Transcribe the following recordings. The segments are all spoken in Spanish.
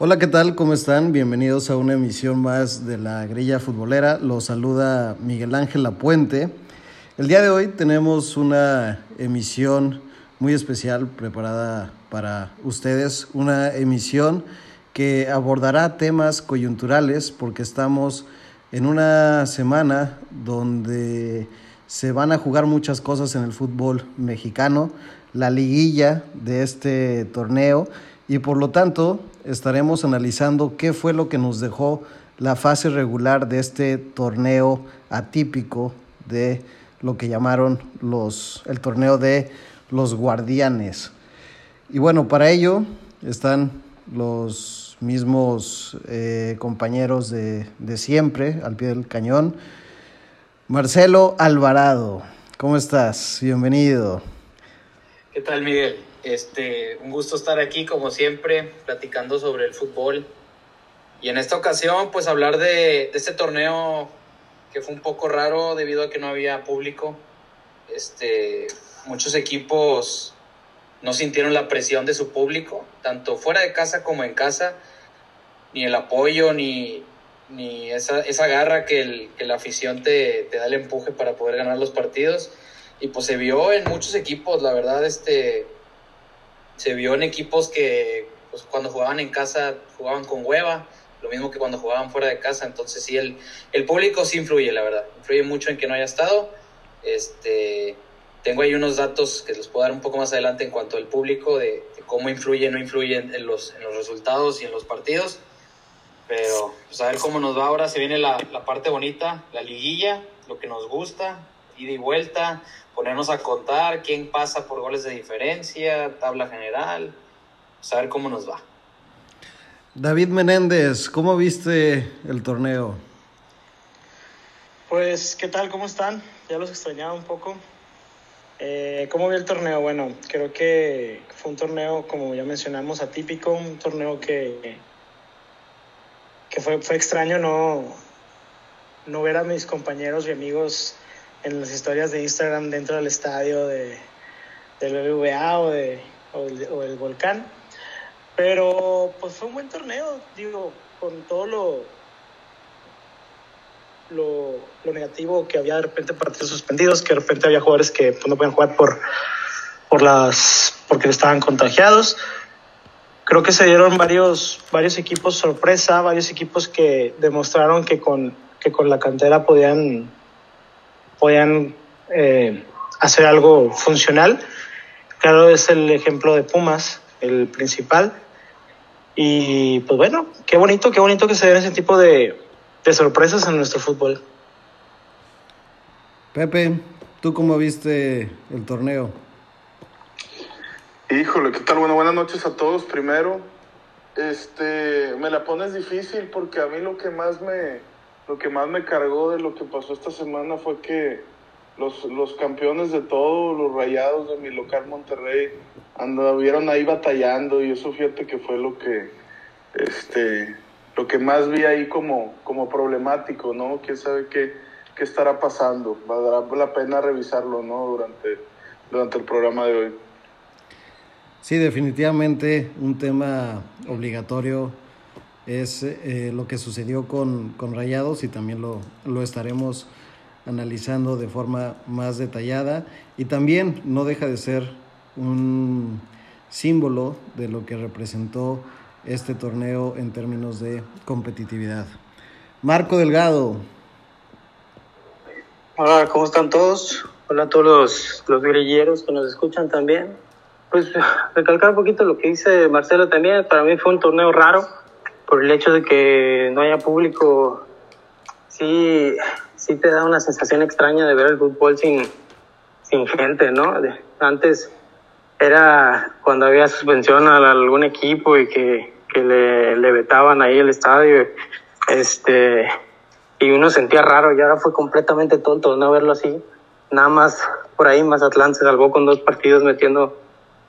Hola, ¿qué tal? ¿Cómo están? Bienvenidos a una emisión más de la grilla futbolera. Los saluda Miguel Ángel Lapuente. El día de hoy tenemos una emisión muy especial preparada para ustedes, una emisión que abordará temas coyunturales porque estamos en una semana donde se van a jugar muchas cosas en el fútbol mexicano, la liguilla de este torneo y por lo tanto estaremos analizando qué fue lo que nos dejó la fase regular de este torneo atípico de lo que llamaron los, el torneo de los guardianes. Y bueno, para ello están los mismos eh, compañeros de, de siempre al pie del cañón. Marcelo Alvarado, ¿cómo estás? Bienvenido. ¿Qué tal, Miguel? Este, un gusto estar aquí, como siempre, platicando sobre el fútbol. Y en esta ocasión, pues hablar de, de este torneo que fue un poco raro debido a que no había público. Este, muchos equipos no sintieron la presión de su público, tanto fuera de casa como en casa, ni el apoyo, ni, ni esa, esa garra que, el, que la afición te, te, da el empuje para poder ganar los partidos. Y pues se vio en muchos equipos, la verdad, este, se vio en equipos que pues, cuando jugaban en casa jugaban con hueva, lo mismo que cuando jugaban fuera de casa. Entonces sí, el, el público sí influye, la verdad. Influye mucho en que no haya estado. Este, tengo ahí unos datos que les puedo dar un poco más adelante en cuanto al público, de, de cómo influye, no influye en, los, en los resultados y en los partidos. Pero pues a ver cómo nos va ahora. Se viene la, la parte bonita, la liguilla, lo que nos gusta, ida y vuelta, ponernos a contar quién pasa por goles de diferencia, tabla general, saber cómo nos va. David Menéndez, ¿cómo viste el torneo? Pues, ¿qué tal? ¿Cómo están? Ya los extrañaba un poco. Eh, ¿Cómo vi el torneo? Bueno, creo que fue un torneo, como ya mencionamos, atípico, un torneo que, que fue, fue extraño no, no ver a mis compañeros y amigos en las historias de Instagram dentro del estadio de, del BBVA o, de, o, el, Volcán. Pero pues fue un buen torneo, digo, con todo lo, lo, lo, negativo que había de repente partidos suspendidos, que de repente había jugadores que pues, no podían jugar por, por las, porque estaban contagiados. Creo que se dieron varios, varios equipos sorpresa, varios equipos que demostraron que con, que con la cantera podían, podían eh, hacer algo funcional. Claro, es el ejemplo de Pumas, el principal. Y pues bueno, qué bonito, qué bonito que se den ese tipo de, de sorpresas en nuestro fútbol. Pepe, ¿tú cómo viste el torneo? Híjole, ¿qué tal? Bueno, buenas noches a todos. Primero, este, me la pones difícil porque a mí lo que más me, lo que más me cargó de lo que pasó esta semana fue que los, los campeones de todo, los rayados de mi local Monterrey, anduvieron ahí batallando y eso fíjate que fue lo que, este, lo que más vi ahí como, como problemático, ¿no? ¿Quién sabe qué, qué estará pasando? Valdrá la pena revisarlo, ¿no? Durante, durante el programa de hoy. Sí, definitivamente un tema obligatorio es eh, lo que sucedió con, con Rayados y también lo, lo, estaremos analizando de forma más detallada y también no deja de ser un símbolo de lo que representó este torneo en términos de competitividad. Marco Delgado. Hola, ¿cómo están todos? Hola a todos los, los guerrilleros que nos escuchan también. Pues recalcar un poquito lo que dice Marcelo también, para mí fue un torneo raro por el hecho de que no haya público, sí, sí te da una sensación extraña de ver el fútbol sin, sin gente, ¿no? Antes era cuando había suspensión a algún equipo y que, que le, le vetaban ahí el estadio, este, y uno sentía raro y ahora fue completamente tonto no verlo así. Nada más por ahí Mazatlán se salvó con dos partidos metiendo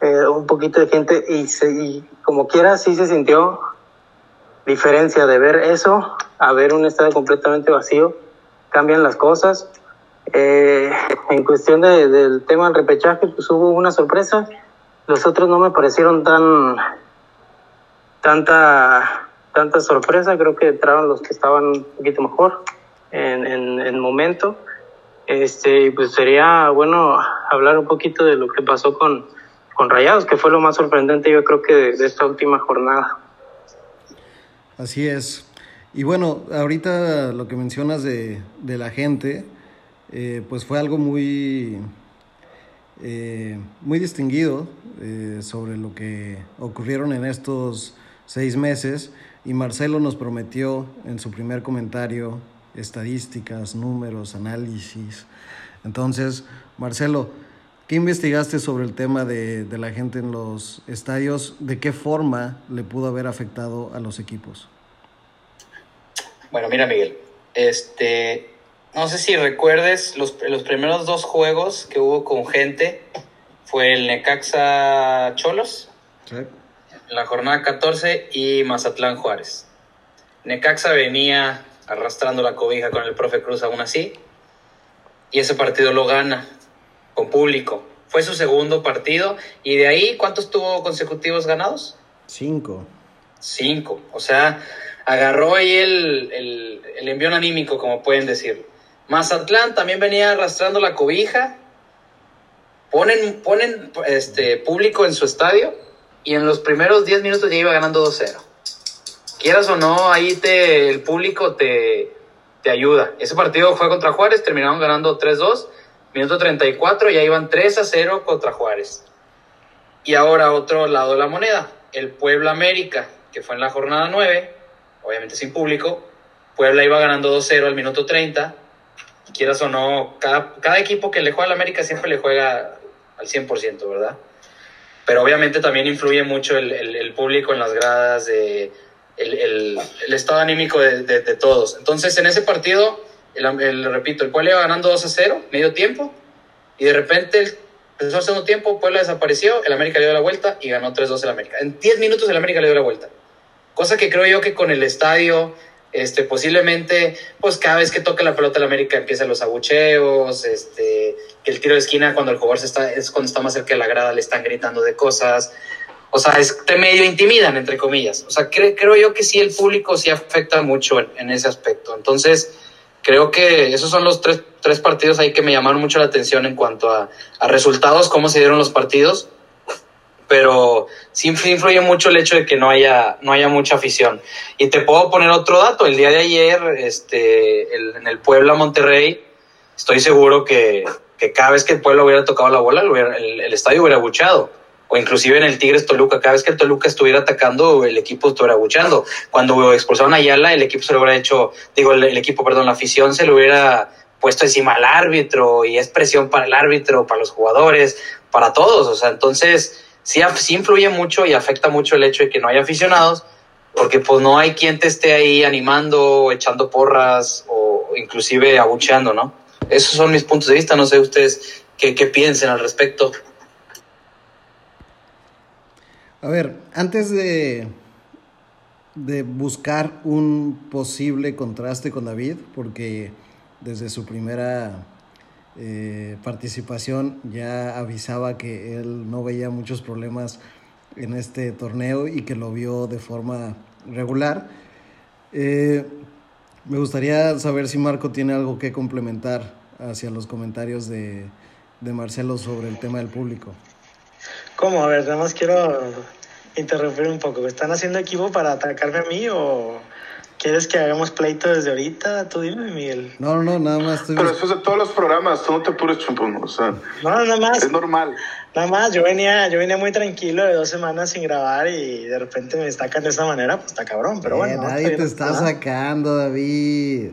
eh, un poquito de gente y, se, y como quiera sí se sintió diferencia de ver eso a ver un estadio completamente vacío. Cambian las cosas. Eh, en cuestión de, del tema del repechaje, pues hubo una sorpresa. Los otros no me parecieron tan tanta, tanta sorpresa. Creo que entraron los que estaban un poquito mejor en, en, en momento. Este, pues sería bueno hablar un poquito de lo que pasó con, con Rayados, que fue lo más sorprendente yo creo que de, de esta última jornada. Así es. Y bueno, ahorita lo que mencionas de, de la gente, eh, pues fue algo muy, eh, muy distinguido eh, sobre lo que ocurrieron en estos seis meses. Y Marcelo nos prometió en su primer comentario estadísticas, números, análisis. Entonces, Marcelo, ¿qué investigaste sobre el tema de, de, la gente en los estadios? ¿De qué forma le pudo haber afectado a los equipos? Bueno, mira, Miguel, este, no sé si recuerdes los, los primeros dos juegos que hubo con gente. Fue el Necaxa Cholos, sí. la jornada 14, y Mazatlán Juárez. Necaxa venía arrastrando la cobija con el profe Cruz aún así. Y ese partido lo gana con público. Fue su segundo partido. Y de ahí, ¿cuántos tuvo consecutivos ganados? Cinco. Cinco. O sea, agarró ahí el, el, el envión anímico, como pueden decirlo. Mazatlán también venía arrastrando la cobija. Ponen, ponen este, público en su estadio. Y en los primeros 10 minutos ya iba ganando 2-0 quieras o no, ahí te, el público te, te ayuda. Ese partido fue contra Juárez, terminaron ganando 3-2, minuto 34, ya iban 3-0 contra Juárez. Y ahora otro lado de la moneda, el Puebla América, que fue en la jornada 9, obviamente sin público. Puebla iba ganando 2-0 al minuto 30. Quieras o no, cada, equipo que le juega al América siempre le juega al 100%, ¿verdad? Pero obviamente también influye mucho el, público en las gradas el, estado anímico de, todos. Entonces, en ese partido, el, repito, el Puebla iba ganando 2 a 0, medio tiempo, y de repente empezó el segundo tiempo, Puebla desapareció, el América le dio la vuelta y ganó 3-2 el América. En 10 minutos el América le dio la vuelta. Cosa que creo yo que con el estadio, este, posiblemente, pues cada vez que toca la pelota el América empiezan los abucheos, este, que el tiro de esquina cuando el jugador se está, es cuando está más cerca de la grada le están gritando de cosas. O sea, es, te medio intimidan, entre comillas. O sea, cre creo yo que sí el público sí afecta mucho en, ese aspecto. Entonces, creo que esos son los tres, tres partidos ahí que me llamaron mucho la atención en cuanto a, resultados, cómo se dieron los partidos. Pero sí influye mucho el hecho de que no haya, no haya mucha afición. Y te puedo poner otro dato. El día de ayer, este, en el Puebla Monterrey, estoy seguro que, que cada vez que el Puebla hubiera tocado la bola, el, el estadio hubiera buchado o inclusive en el Tigres Toluca, cada vez que el Toluca estuviera atacando, el equipo estuviera buchando. Cuando expulsaron a Ayala, el equipo se lo hubiera hecho, digo, el, el, equipo, perdón, la afición se lo hubiera puesto encima al árbitro y es presión para el árbitro, para los jugadores, para todos. O sea, entonces sí, sí influye mucho y afecta mucho el hecho de que no haya aficionados, porque pues no hay quien te esté ahí animando, echando porras o inclusive abucheando, ¿no? Esos son mis puntos de vista, no sé ustedes qué, qué piensen al respecto. A ver, antes de, de buscar un posible contraste con David, porque desde su primera eh, participación ya avisaba que él no veía muchos problemas en este torneo y que lo vio de forma regular. Eh, me gustaría saber si Marco tiene algo que complementar hacia los comentarios de, de Marcelo sobre el tema del público. ¿Cómo? A ver, nada más quiero interrumpir un poco. ¿Están haciendo equipo para atacarme a mí o quieres que hagamos pleito desde ahorita? Tú dime, Miguel. No, no, nada más. Estoy... Pero después de todos los programas, tú no te apures, chumpón. O sea, no, nada más. Es normal. Nada más, yo venía, yo venía muy tranquilo de dos semanas sin grabar y de repente me destacan de esta manera, pues está cabrón, pero bueno. Eh, nadie te está nada. sacando, David.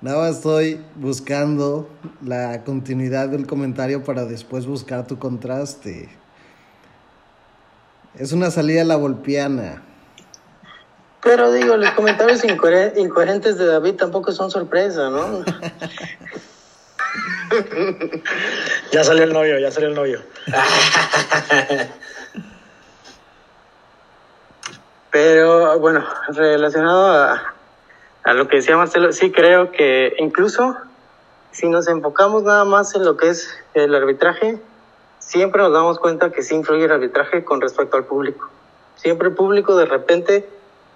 Nada más estoy buscando la continuidad del comentario para después buscar tu contraste. Es una salida a la volpiana. Pero digo, los comentarios incoher incoherentes de David tampoco son sorpresa, ¿no? ya salió el novio, ya salió el novio. Pero bueno, relacionado a, a lo que decía Marcelo, sí creo que incluso si nos enfocamos nada más en lo que es el arbitraje, siempre nos damos cuenta que sí influye el arbitraje con respecto al público. Siempre el público de repente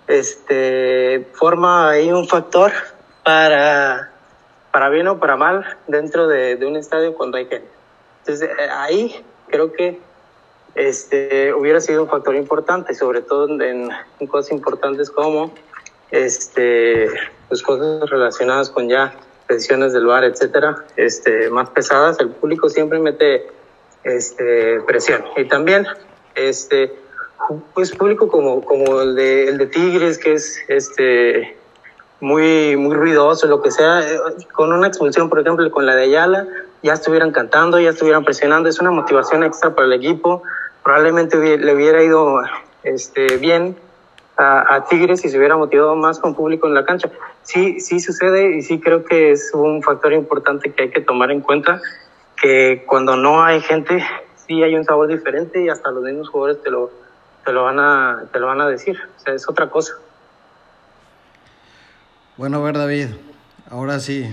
este, forma ahí un factor para, para bien o para mal dentro de, un estadio cuando hay gente. Entonces eh, ahí creo que este, hubiera sido un factor importante, sobre todo en, en cosas importantes como este, pues cosas relacionadas con ya decisiones del bar, etcétera, este, más pesadas, el público siempre mete este, presión. Y también, este, pues público como, como el, de, el de Tigres, que es este, muy, muy ruidoso, lo que sea, eh, con una expulsión, por ejemplo, con la de Ayala, ya estuvieran cantando, ya estuvieran presionando, es una motivación extra para el equipo, probablemente le hubiera ido este, bien a, a, Tigres y se hubiera motivado más con público en la cancha. Sí, sí sucede y sí creo que es un factor importante que hay que tomar en cuenta, que cuando no hay gente, sí hay un sabor diferente y hasta los mismos jugadores te lo, te lo, van, a, te lo van a decir. O sea, es otra cosa. Bueno, a ver, David, ahora sí.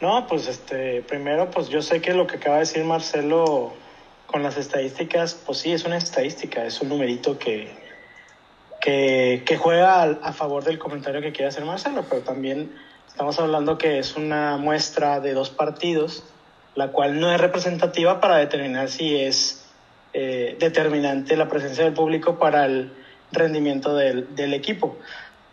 No, pues este, primero, pues yo sé que lo que acaba de decir Marcelo con las estadísticas, pues sí, es una estadística, es un numerito que, que, que juega a, a, favor del comentario que quiere hacer Marcelo, pero también estamos hablando que es una muestra de dos partidos, la cual no es representativa para determinar si es eh, determinante la presencia del público para el rendimiento del, del, equipo.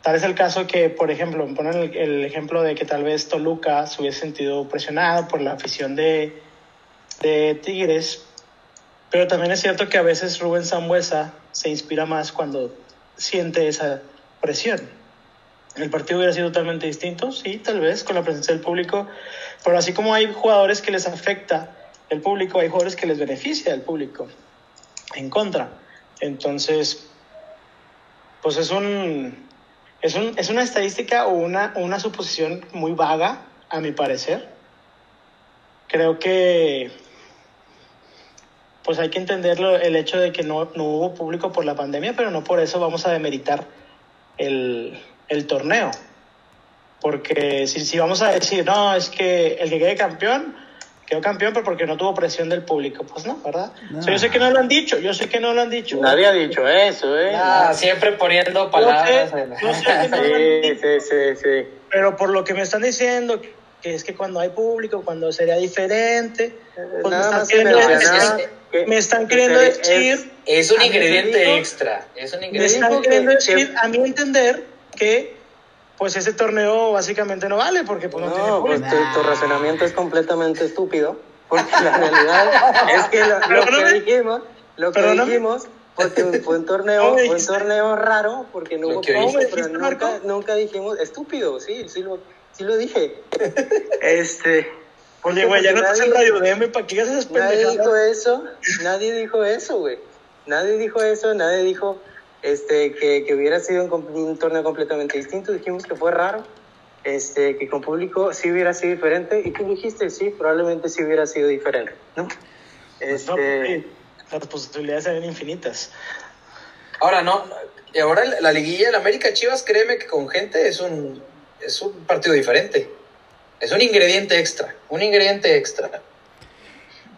Tal es el caso que, por ejemplo, ponen el, ejemplo de que tal vez Toluca se hubiese sentido presionado por la afición de, de Tigres, pero también es cierto que a veces Rubén Zambuesa se inspira más cuando siente esa presión. El partido hubiera sido totalmente distinto, sí, tal vez, con la presencia del público, pero así como hay jugadores que les afecta el público, hay jugadores que les beneficia el público en contra. Entonces, pues es un, es, un, es una estadística o una, una suposición muy vaga, a mi parecer. Creo que pues hay que entenderlo el hecho de que no, no, hubo público por la pandemia, pero no por eso vamos a demeritar el, el torneo. Porque si, si, vamos a decir, no, es que el que quede campeón, quedó campeón, pero porque no tuvo presión del público, pues no, ¿verdad? No. O sea, yo sé que no lo han dicho, yo sé que no lo han dicho. Nadie ha dicho eso, ¿eh? Ah, siempre poniendo palabras. Yo sé, que no sí, lo han dicho, sí, sí, sí. Pero por lo que me están diciendo, que es que cuando hay público, cuando sería diferente, pues Nada me están que- me están que queriendo decir, Es un ingrediente me extra. Es un me ingrediente están dijo que- queriendo que- decir a mí entender que pues ese torneo básicamente no vale porque pues no, tiene No, pues público. tu, tu razonamiento es completamente estúpido, porque la realidad es que lo, lo que dijimos, lo que Perdóname. dijimos, porque fue un torneo, ¿Cómo fue un torneo raro, porque no hubo que público, dijiste, pero nunca, nunca dijimos, estúpido, sí, sí lo, sí lo dije. Este, Oye, güey, ya no estás en Nadie- Radio DM, ¿para qué haces Nadie dijo eso, nadie dijo eso, güey. Nadie dijo eso, nadie dijo este, que, que hubiera sido un, com- un torneo completamente distinto. Dijimos que fue raro, este, que con público sí hubiera sido diferente. Y tú dijiste, sí, probablemente sí hubiera sido diferente, ¿no? No, Este, las posibilidades eran infinitas. Ahora no, y ahora la liguilla del América Chivas, créeme que con gente es un, es un partido diferente. Es un ingrediente extra, un ingrediente extra.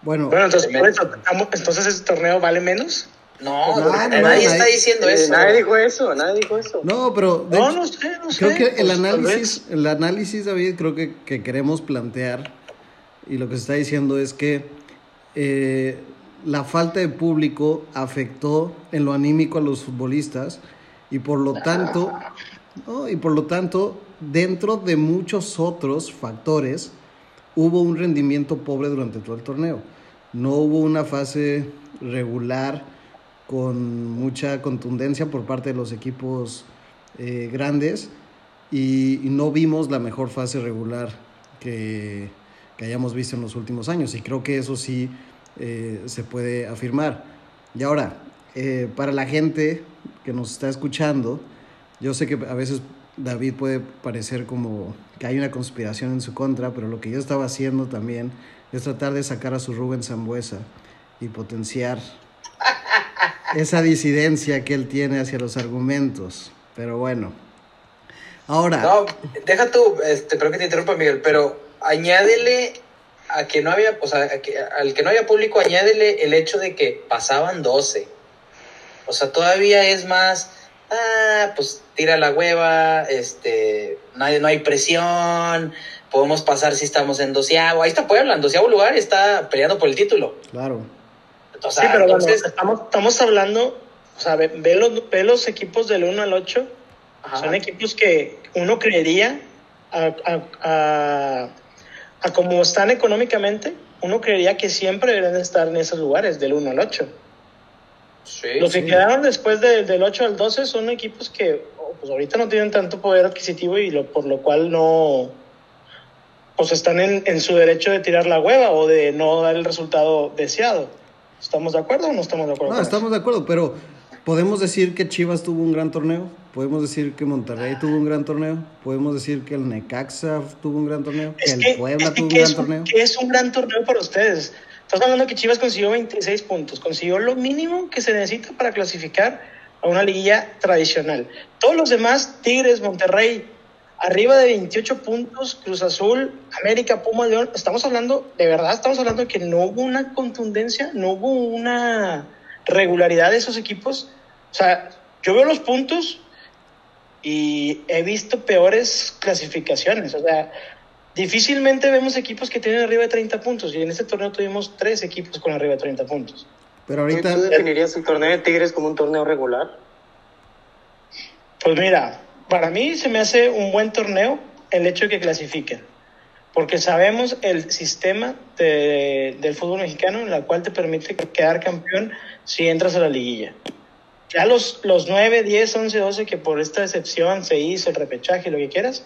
Bueno, Bueno, entonces, Tremendo. por eso, ¿estamos- entonces ese torneo vale menos. No, No, nadie está diciendo eh, eso. nadie dijo eso, nadie dijo eso. no, pero No, hecho, no sé, no sé. creo que el pues, análisis, el análisis, David, creo que, que queremos plantear y lo que se está diciendo es que eh, la falta de público afectó en lo anímico a los futbolistas y por lo tanto, ¿no? y por lo tanto, dentro de muchos otros factores, hubo un rendimiento pobre durante todo el torneo. No hubo una fase regular con mucha contundencia por parte de los equipos eh, grandes y, y no vimos la mejor fase regular que, que hayamos visto en los últimos años y creo que eso sí eh, se puede afirmar. Y ahora, eh, para la gente que nos está escuchando, yo sé que a veces David puede parecer como que hay una conspiración en su contra, pero lo que yo estaba haciendo también es tratar de sacar a su Rubén Zambuesa y potenciar esa disidencia que él tiene hacia los argumentos. Pero bueno. Ahora, No, deja tú, este, creo que te interrumpa Miguel, pero añádele a que no había, o sea, que- al que no había público, añádele el hecho de que pasaban 12. O sea, todavía es más, ah, pues tira la hueva, este, no hay, no hay presión, podemos pasar si estamos en doceavo. Ahí está Puebla, en doceavo lugar y está peleando por el título. Claro. Sí, pero entonces, estamos, estamos hablando, o sea, ve, los, ve los equipos del 1 al 8, son equipos que uno creería, a, a, a, a como están económicamente, uno creería que siempre deben estar en esos lugares, del 1 al 8. Los que quedaron después del 8 al 12 son equipos que oh, pues ahorita no tienen tanto poder adquisitivo y lo, por lo cual no pues están en, en, su derecho de tirar la hueva o de no dar el resultado deseado. ¿Estamos de acuerdo o no estamos de acuerdo? No, estamos de acuerdo, pero podemos decir que Chivas tuvo un gran torneo, podemos decir que Monterrey tuvo un gran torneo, podemos decir que el Necaxa tuvo un gran torneo, que el Puebla tuvo un gran torneo. Que es un gran torneo para ustedes. Estamos hablando que Chivas consiguió 26 puntos, consiguió lo mínimo que se necesita para clasificar a una liguilla tradicional. Todos los demás, Tigres, Monterrey, arriba de 28 puntos, Cruz Azul, América, Puma, León, estamos hablando, de verdad estamos hablando de que no hubo una contundencia, no hubo una regularidad de esos equipos. O sea, yo veo los puntos y he visto peores clasificaciones. O sea, Difícilmente vemos equipos que tienen arriba de 30 puntos y en este torneo tuvimos tres equipos con arriba de 30 puntos. Pero ahorita... ¿Tú definirías el torneo de Tigres como un torneo regular? Pues mira, para mí se me hace un buen torneo el hecho de que clasifiquen, porque sabemos el sistema de, del fútbol mexicano en el cual te permite quedar campeón si entras a la liguilla. Ya los, los 9, 10, 11, 12 que por esta excepción se hizo el repechaje, lo que quieras,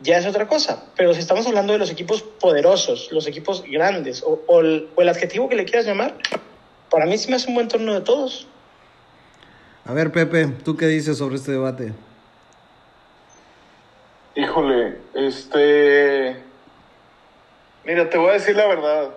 ya es otra cosa. Pero si estamos hablando de los equipos poderosos, los equipos grandes, o, el, adjetivo que le quieras llamar, para mí sí me hace un buen torneo de todos. A ver, Pepe, ¿tú qué dices sobre este debate? Híjole, este... Mira, te voy a decir la verdad.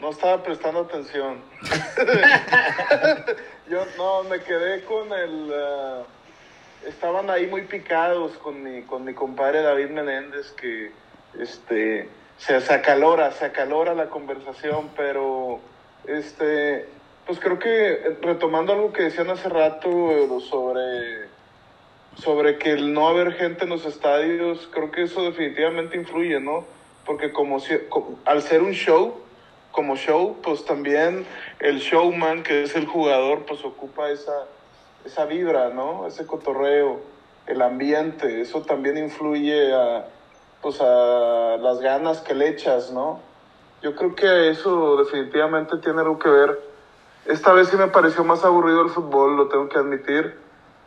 No estaba prestando atención. Yo no, me quedé con el... Uh, estaban ahí muy picados con mi, con mi compadre David Menéndez, que este, se, se acalora, se acalora la conversación, pero este, pues creo que retomando algo que decían hace rato sobre, sobre que el no haber gente en los estadios, creo que eso definitivamente influye, ¿no? Porque como, al ser un show, como show, pues también el showman, que es el jugador, pues ocupa esa esa vibra, ¿no? Ese cotorreo, el ambiente, eso también influye a, pues a las ganas que le echas, ¿no? Yo creo que eso definitivamente tiene algo que ver. Esta vez sí me pareció más aburrido el fútbol, lo tengo que admitir,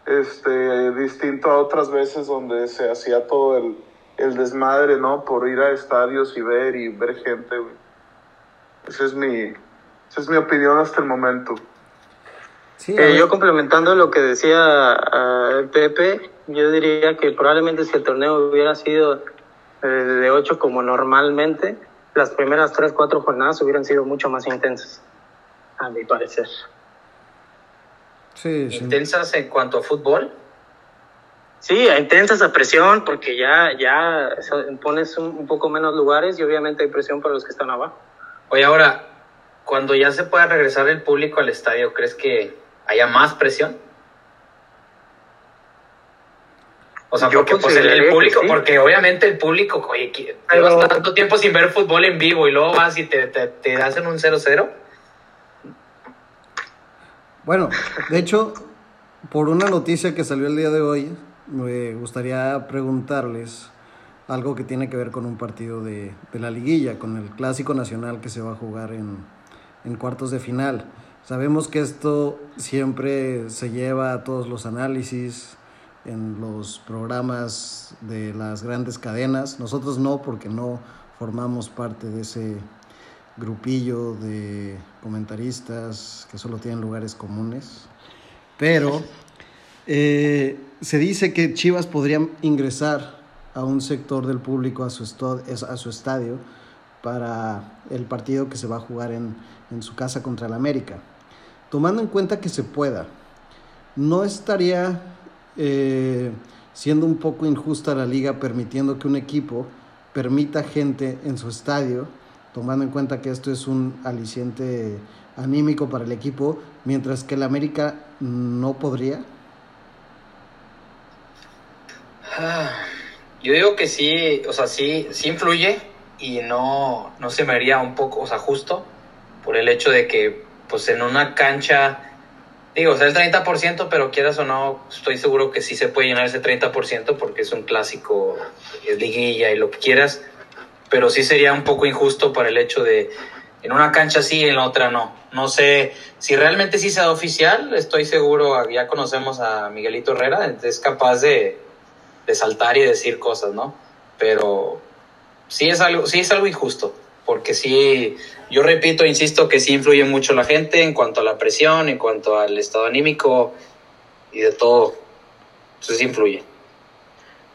este, distinto a otras veces donde se hacía todo el, el desmadre, ¿no? Por ir a estadios y ver y ver gente. Esa es mi, esa es mi opinión hasta el momento. Eh, yo complementando lo que decía uh, Pepe, yo diría que probablemente si el torneo hubiera sido eh, de 8 como normalmente, las primeras 3, 4 jornadas hubieran sido mucho más intensas, a mi parecer. Sí, ¿Intensas en cuanto a fútbol? Sí, intensas a presión, porque ya, ya pones un, un poco menos lugares y obviamente hay presión para los que están abajo. Oye, ahora, cuando ya se pueda regresar el público al estadio, ¿crees que haya más presión. O sea, porque pues, el, público, porque obviamente el público, oye, llevas tanto tiempo sin ver fútbol en vivo y luego vas y te, te, hacen un 0-0. Bueno, de hecho, por una noticia que salió el día de hoy, me gustaría preguntarles algo que tiene que ver con un partido de, la liguilla, con el clásico nacional que se va a jugar en, en cuartos de final. Sabemos que esto siempre se lleva a todos los análisis en los programas de las grandes cadenas. Nosotros no, porque no formamos parte de ese grupillo de comentaristas que solo tienen lugares comunes. Pero eh, se dice que Chivas podría ingresar a un sector del público a su, a su estadio para el partido que se va a jugar en, en su casa contra el América tomando en cuenta que se pueda, ¿no estaría eh, siendo un poco injusta la liga permitiendo que un equipo permita gente en su estadio, tomando en cuenta que esto es un aliciente anímico para el equipo, mientras que el América no podría? Ah, yo digo que sí, o sea, sí, sí influye y no, no se me haría un poco, o sea, justo por el hecho de que, pues en una cancha, digo, o sea, el 30%, pero quieras o no, estoy seguro que sí se puede llenar ese 30% porque es un clásico, es liguilla y lo que quieras, pero sí sería un poco injusto para el hecho de, en una cancha sí, en la otra no. No sé si realmente sí sea oficial, estoy seguro, ya conocemos a Miguelito Herrera, es capaz de, de saltar y decir cosas, ¿no? Pero sí es algo, sí es algo injusto, porque sí, yo repito, insisto que sí influye mucho la gente en cuanto a la presión, en cuanto al estado anímico y de todo. Entonces influye.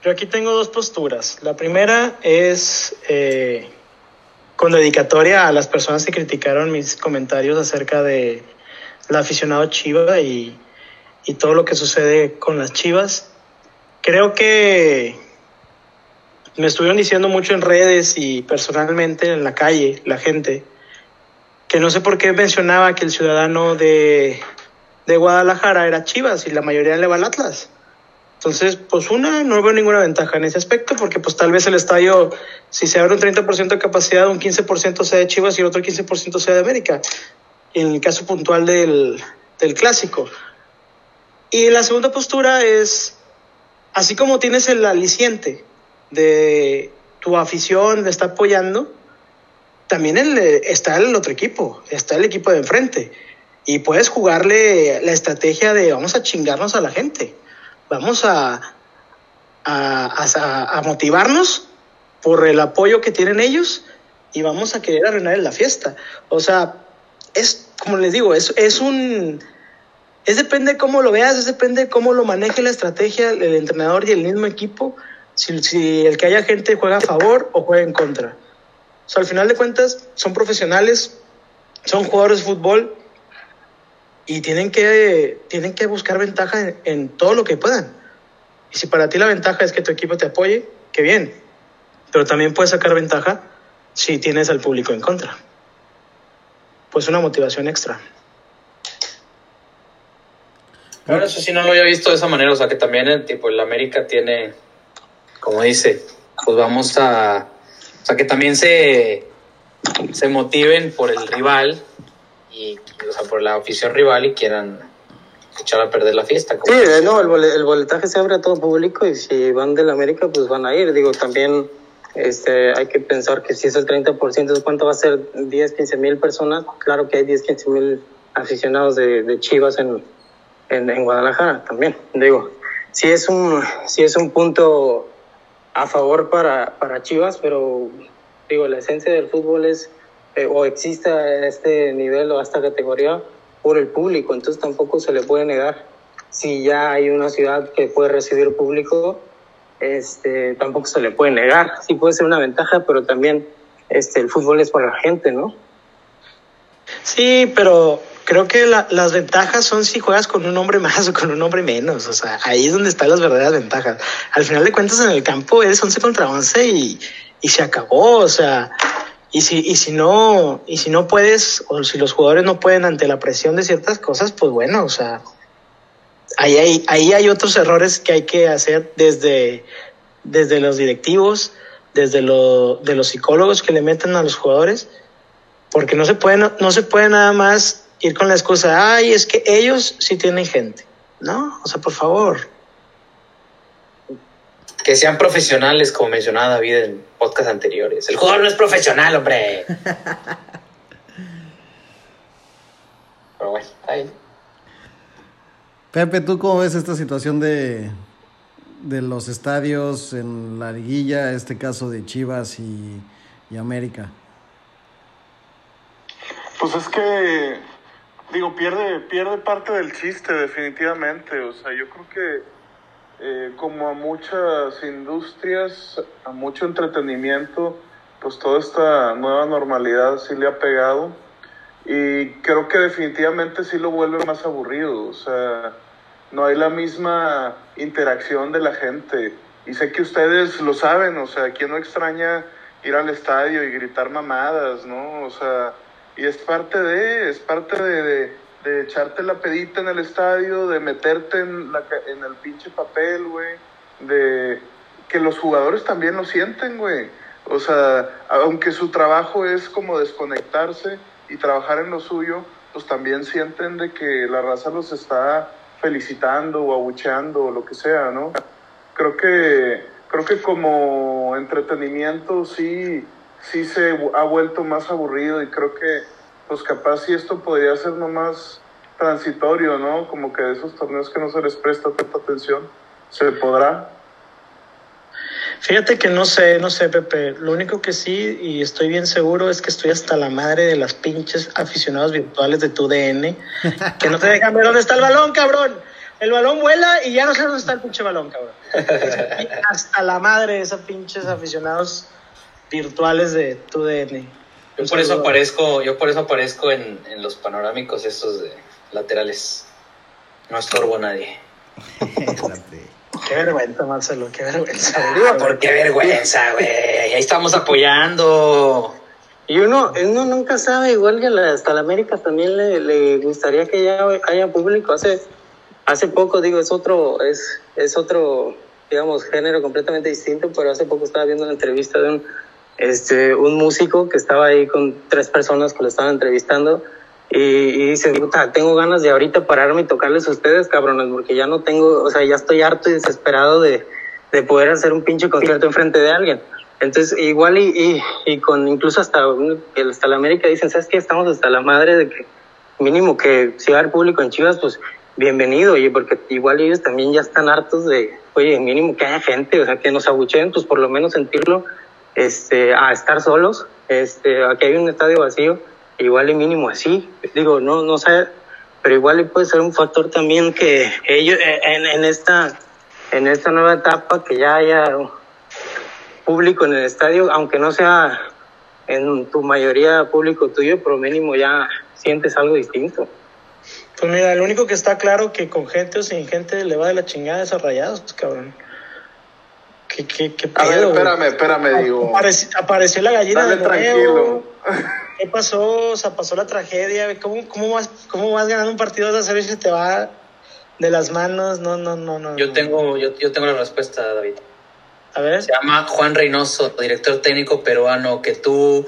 Yo aquí tengo dos posturas. La primera es eh, con dedicatoria a las personas que criticaron mis comentarios acerca de el aficionado Chiva y, y todo lo que sucede con las Chivas. Creo que me estuvieron diciendo mucho en redes y personalmente en la calle, la gente, que no sé por qué mencionaba que el ciudadano de, de Guadalajara era Chivas y la mayoría le va al Atlas. Entonces, pues una, no veo ninguna ventaja en ese aspecto, porque pues tal vez el estadio, si se abre un 30% de capacidad, un 15% sea de Chivas y el otro 15% sea de América, en el caso puntual del, del clásico. Y la segunda postura es, así como tienes el aliciente de tu afición, de está apoyando, también el, está el otro equipo, está el equipo de enfrente. Y puedes jugarle la estrategia de vamos a chingarnos a la gente, vamos a, a, a, motivarnos por el apoyo que tienen ellos y vamos a querer arruinar la fiesta. O sea, es, como les digo, es, es un... Es depende cómo lo veas, es depende cómo lo maneje la estrategia el entrenador y el mismo equipo si, si, el que haya gente juega a favor o juega en contra. O sea, al final de cuentas, son profesionales, son jugadores de fútbol y tienen que, tienen que buscar ventaja en, todo lo que puedan. Y si para ti la ventaja es que tu equipo te apoye, qué bien. Pero también puedes sacar ventaja si tienes al público en contra. Pues una motivación extra. Bueno, eso sí no lo había visto de esa manera, o sea que también el tipo el América tiene como dice, pues vamos a, o sea, que también se, se motiven por el rival y, o sea, por la afición rival y quieran echar a perder la fiesta. Sí, no, el, el, boletaje se abre a todo público y si van del América, pues van a ir. Digo, también este, hay que pensar que si es el 30%, ¿cuánto va a ser? 10, 15 mil personas. Claro que hay 10, 15 mil aficionados de, de Chivas en, en, en, Guadalajara también. Digo, sí es un, sí es un punto a favor para, para Chivas, pero digo, la esencia del fútbol es, eh, o existe a este nivel o esta categoría por el público, entonces tampoco se le puede negar. Si ya hay una ciudad que puede recibir público, este, tampoco se le puede negar. Sí puede ser una ventaja, pero también este, el fútbol es para la gente, ¿no? Sí, pero creo que la, las ventajas son si juegas con un hombre más o con un hombre menos. O sea, ahí es donde están las verdaderas ventajas. Al final de cuentas, en el campo eres 11 contra 11 y, y se acabó. O sea, y si, y si no, y si no puedes, o si los jugadores no pueden ante la presión de ciertas cosas, pues bueno, o sea, ahí hay, ahí hay otros errores que hay que hacer desde, desde los directivos, desde lo, de los psicólogos que le meten a los jugadores, porque no se puede, no, no se puede nada más ir con la excusa, ay, es que ellos sí tienen gente. No, o sea, por favor. Que sean profesionales, como mencionaba David en podcast anteriores. El jugador no es profesional, hombre. Pero bueno, ahí. Pepe, ¿tú cómo ves esta situación de, de los estadios en la liguilla, este caso de Chivas y, y América? Pues es que digo, pierde, pierde parte del chiste definitivamente. O sea, yo creo que eh, como a muchas industrias, a mucho entretenimiento, pues toda esta nueva normalidad sí le ha pegado. Y creo que definitivamente sí lo vuelve más aburrido. O sea, no hay la misma interacción de la gente. Y sé que ustedes lo saben, o sea, ¿quién no extraña ir al estadio y gritar mamadas, no? O sea, y es parte de, es parte de, de, de echarte la pedita en el estadio, de meterte en, la, en el pinche papel, güey, de que los jugadores también lo sienten, güey. O sea, aunque su trabajo es como desconectarse y trabajar en lo suyo, pues también sienten de que la raza los está felicitando o abucheando o lo que sea, ¿no? Creo que, creo que como entretenimiento sí, sí se ha vuelto más aburrido y creo que, pues capaz si esto podría ser nomás transitorio, ¿no? Como que de esos torneos que no se les presta tanta atención, se podrá. Fíjate que no sé, no sé, Pepe. Lo único que sí, y estoy bien seguro, es que estoy hasta la madre de las pinches aficionados virtuales de tu DN, que no te dejan ver dónde está el balón, cabrón. El balón vuela y ya no sé dónde está el pinche balón, cabrón. hasta la madre de esos pinches aficionados virtuales de tu DN. Yo por eso aparezco, yo por eso aparezco en, en los panorámicos estos de laterales. No estorbo a nadie. Qué vergüenza, Marcelo, qué vergüenza. ¿Por qué vergüenza, güey? Ahí estamos apoyando. Y uno, uno nunca sabe, igual que hasta la América también le, le, gustaría que ya haya público. Hace, hace poco, digo, es otro, es, es otro, digamos, género completamente distinto, pero hace poco estaba viendo una entrevista de un, este, un músico que estaba ahí con tres personas que lo estaban entrevistando y, y dice, puta, tengo ganas de ahorita pararme y tocarles a ustedes, cabrones, porque ya no tengo, o sea, ya estoy harto y desesperado de, de poder hacer un pinche concierto enfrente de alguien. Entonces, igual y, y, con incluso hasta, hasta la América dicen, ¿sabes qué? Estamos hasta la madre de que mínimo que si va haber público en Chivas, pues bienvenido, oye, porque igual ellos también ya están hartos de, oye, mínimo que haya gente, o sea, que nos abucheen, pues por lo menos sentirlo, este, a estar solos, este, aquí hay un estadio vacío, igual y mínimo así, digo, no, no sé, pero igual puede ser un factor también que ellos, en, en esta, en esta nueva etapa, que ya haya público en el estadio, aunque no sea en tu mayoría público tuyo, pero mínimo ya sientes algo distinto. Pues mira, lo único que está claro que con gente o sin gente le va de la chingada a esos rayados, cabrón. ¿Qué, qué, qué pedo, a ver, espérame, espérame, digo. Apareció, apareció la gallina Dale de tranquilo. ¿Qué pasó? O sea, pasó la tragedia. ¿Cómo, cómo, vas, ¿Cómo vas ganando un partido de vez se te va de las manos? No, no, no, no. Yo tengo, yo, yo tengo la respuesta, David. A ver. Se llama Juan Reynoso, director técnico peruano, que tú,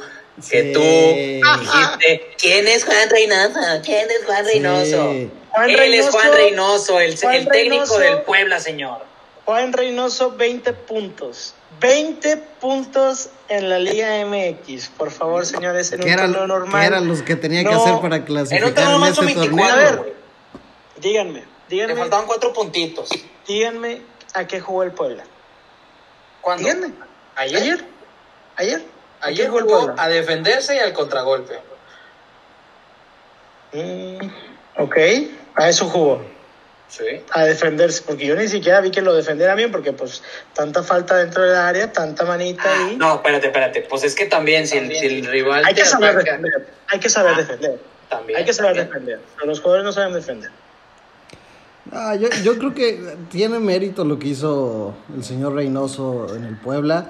que Sí. tú dijiste, ¿quién es Juan Reynoso? ¿Quién es Juan Reynoso? Sí. Juan Él es Juan Reynoso. Reynoso, el, Juan el técnico Reynoso. del Puebla, señor. Juan Reynoso, 20 puntos. 20 puntos en la Liga MX. Por favor, señores, en ¿Qué un eran, torneo normal. qué eran los que tenía que No, hacer para En un clasificar torneo en más este son 24, torneo? A ver. güey. Díganme, Le díganme, faltaban cuatro puntitos. díganme a qué jugó el Puebla. ¿Cuándo? Díganme. Ayer. Ayer. Ayer. ¿A Ayer qué jugó el jugó Puebla? a defenderse y al contragolpe. Mm, ok, a eso jugó. Sí. A defenderse, porque yo ni siquiera vi que lo defendiera bien, porque pues tanta falta dentro del área, tanta manita ahí. No, espérate, espérate. Pues es que también, si, el, si el rival hay que saber ataca, defender. Hay que saber Ah, defender. también. Hay que saber también. defender. Pero los jugadores no saben defender. Ah, yo, yo creo que tiene mérito lo que hizo el señor Reynoso en el Puebla.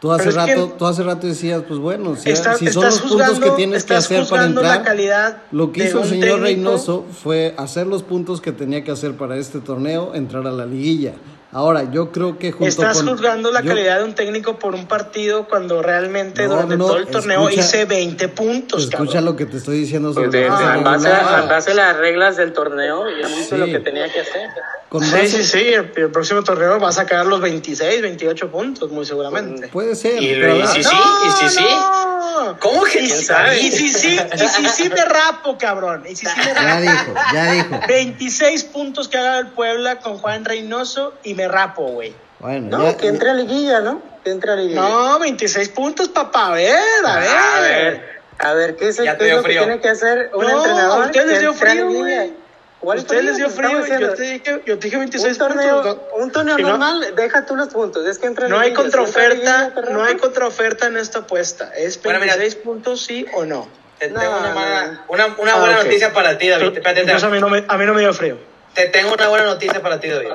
Tú hace que- rato, tú hace rato decías, pues bueno, si, Está- si son los puntos que tienes que hacer para la entrar, calidad lo que hizo el señor técnico. Reynoso fue hacer los puntos que tenía que hacer para este torneo, entrar a la liguilla. Ahora, yo creo que junto Estás con juzgando la yo- calidad de un técnico por un partido cuando realmente No, durante no, todo el torneo escucha- hice 20 puntos, Escucha cabrón. lo que te estoy diciendo sobre Pues de- en, base regular. a, en base a las reglas del torneo, ya hizo Sí. lo que tenía que hacer. Con Sí, base- sí, sí. El, el próximo torneo va a sacar los 26, 28 puntos, muy seguramente. Puede ser. Y, pero a y si sí, y si sí. no. ¿Cómo que Y quién si, sabe? y si sí, y si sí me rapo, cabrón. Y si sí me ya rapo. dijo, ya dijo. 26 puntos que haga el Puebla con Juan Reynoso y me rapo, güey. Bueno, No, ya- que entre a liguilla, ¿no? Que entre a liguilla. No, 26 puntos, papá. A ver, a ver. A ver, a ver, ¿qué es, el- Ya te qué es dio lo que frío. tiene que hacer un No, entrenador? a ustedes les que dio frío, güey. ¿Cuál A ustedes les dio frío. Yo te dije, yo te dije 26 un torneo, puntos. un torneo Si no- normal, deja tú los puntos. Es que entra No hay liguilla, contraoferta, liguilla, no hay contraoferta en esta apuesta. Es Bueno, mira. 26 puntos, sí o no. Te No, tengo una, mala- una, una Ah, buena ok. noticia para ti, David. Espérate, Entonces a espérate. mí, no me, a mí no me dio frío. Te tengo una buena noticia para ti, David.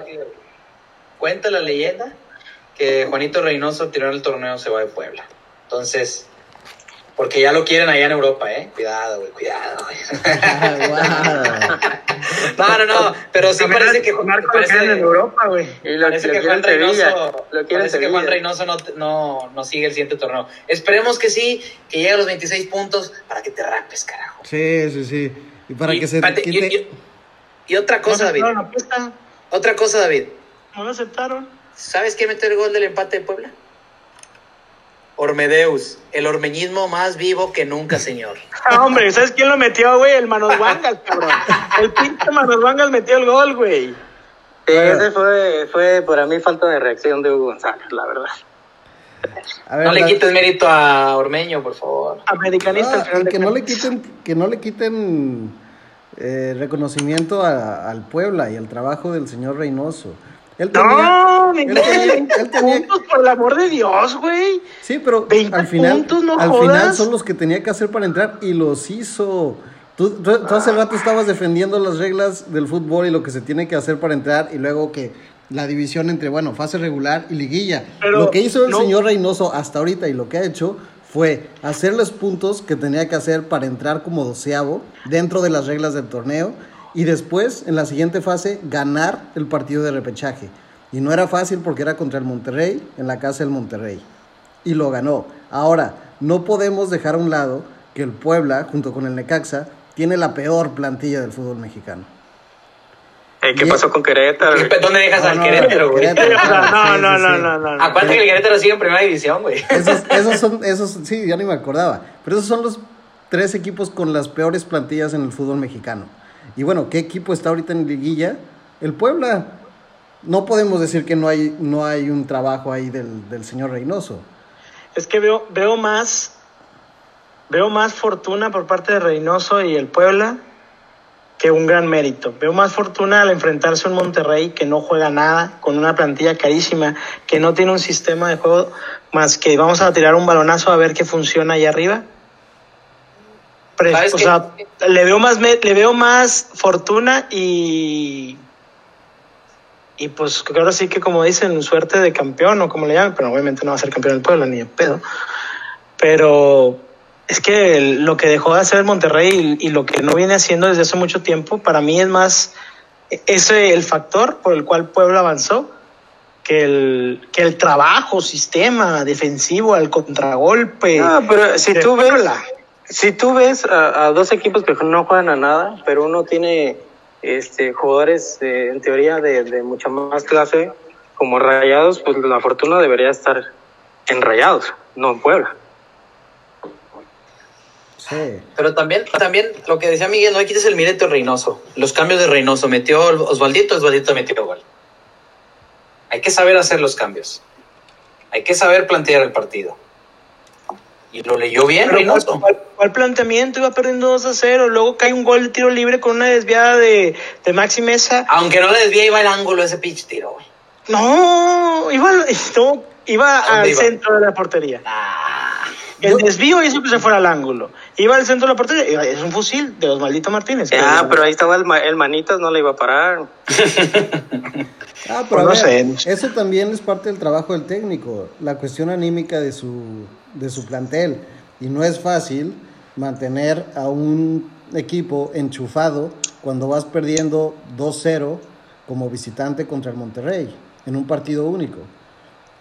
Cuenta la leyenda que Juanito Reynoso tiró en el torneo se va de Puebla. Entonces, Porque ya lo quieren allá en Europa, ¿eh? Cuidado, güey, cuidado, güey. no, no, no, pero sí parece que, lo parece, en Europa, güey. Y lo, parece lo que Juan. Reynoso, Lo parece que Juan. Reynoso no, no, no sigue el siguiente torneo. Esperemos que sí, que llegue a los 26 puntos para que te rapes, carajo. Sí, sí, sí. Y para y, que se y- quite... y- y otra cosa, ¿No David. Otra cosa, David. ¿No lo aceptaron? ¿Sabes quién metió el gol del empate de Puebla? Ormedeus, el ormeñismo más vivo que nunca, señor. Ah, hombre, ¿sabes quién lo metió, güey? El Manos Wangas, cabrón. El pinche Manos Wangas metió el gol, güey. Sí, ese fue, fue para mí falta de reacción de Hugo González, la verdad. A ver, No le la- quites mérito a Ormeño, por favor. Americanista al Ah, final de que no le quiten, que no le quiten eh, reconocimiento a- al Puebla y al trabajo del señor Reynoso. Él tenía, No, él tenía- 20 él tenía- puntos, por el amor de Dios, güey. sí, pero 20 al final, puntos, no al jodas. final son los que tenía que hacer para entrar y los hizo. Tú, tú- tú hace rato estabas defendiendo las reglas del fútbol y lo que se tiene que hacer para entrar y luego que la división entre, bueno, fase regular y liguilla. Pero lo que hizo el no- señor Reynoso hasta ahorita y lo que ha hecho fue hacer los puntos que tenía que hacer para entrar como doceavo dentro de las reglas del torneo y después, en la siguiente fase, ganar el partido de repechaje. Y no era fácil porque era contra el Monterrey, en la casa del Monterrey. Y lo ganó. Ahora, no podemos dejar a un lado que el Puebla, junto con el Necaxa, tiene la peor plantilla del fútbol mexicano. Eh, ¿Qué pasó con Querétaro? ¿Qué- ¿Dónde dejas No, al no, Querétaro, güey? Querétaro. O sea, no, Sí, no, sí, no, sí. no, no, no. Acuérdate que el Querétaro sigue en primera división, güey. Esos, esos son, esos, sí, ya ni me acordaba. Pero esos son los tres equipos con las peores plantillas en el fútbol mexicano. Y bueno, ¿qué equipo está ahorita en liguilla? El Puebla. No podemos decir que no hay, no hay un trabajo ahí del, del señor Reynoso. Es que veo, veo más, veo más fortuna por parte de Reynoso y el Puebla que un gran mérito. Veo más fortuna al enfrentarse a un Monterrey que no juega nada, con una plantilla carísima, que no tiene un sistema de juego más que vamos a tirar un balonazo a ver qué funciona ahí arriba. Le veo más me- le veo más fortuna y y pues ahora sí que como dicen suerte de campeón o como le llaman pero obviamente no va a ser campeón del pueblo ni de pedo. Pero es que lo que dejó de hacer el Monterrey y, y lo que no viene haciendo desde hace mucho tiempo para mí es más ese el factor por el cual Puebla avanzó que el que el trabajo sistema defensivo al contragolpe No, pero si de tú ves. Si tú ves a, a dos equipos que no juegan a nada, pero uno tiene este jugadores eh, en teoría de, de mucha más clase, como Rayados, pues la fortuna debería estar en Rayados, no en Puebla. Sí. Pero también, también lo que decía Miguel, no le quites el mérito a Reynoso. Los cambios de Reynoso. Metió Osvaldito, Osvaldito metió gol. Hay que saber hacer los cambios. Hay que saber plantear el partido. Y lo leyó bien Pero Reynoso. ¿cuál, planteamiento? Iba perdiendo 2 a 0. Luego cae un gol de tiro libre con una desviada de, de Maxi Mesa. Aunque no le desvía, iba el ángulo ese pitch tiro, güey. No, iba, al- no, iba ¿A dónde al iba? centro de la portería. Ah, El Yo- desvío hizo que se fuera al ángulo. Iba al centro de la portería. Es un fusil de Osmaldito Martínez. Ah, pero ahí estaba el, ma- el Manitas, no le iba a parar. Ah, pero Pues a no ver, sé, no sé. eso también es parte del trabajo del técnico, la cuestión anímica de su, de su plantel. Y no es fácil mantener a un equipo enchufado cuando vas perdiendo 2-0 como visitante contra el Monterrey en un partido único.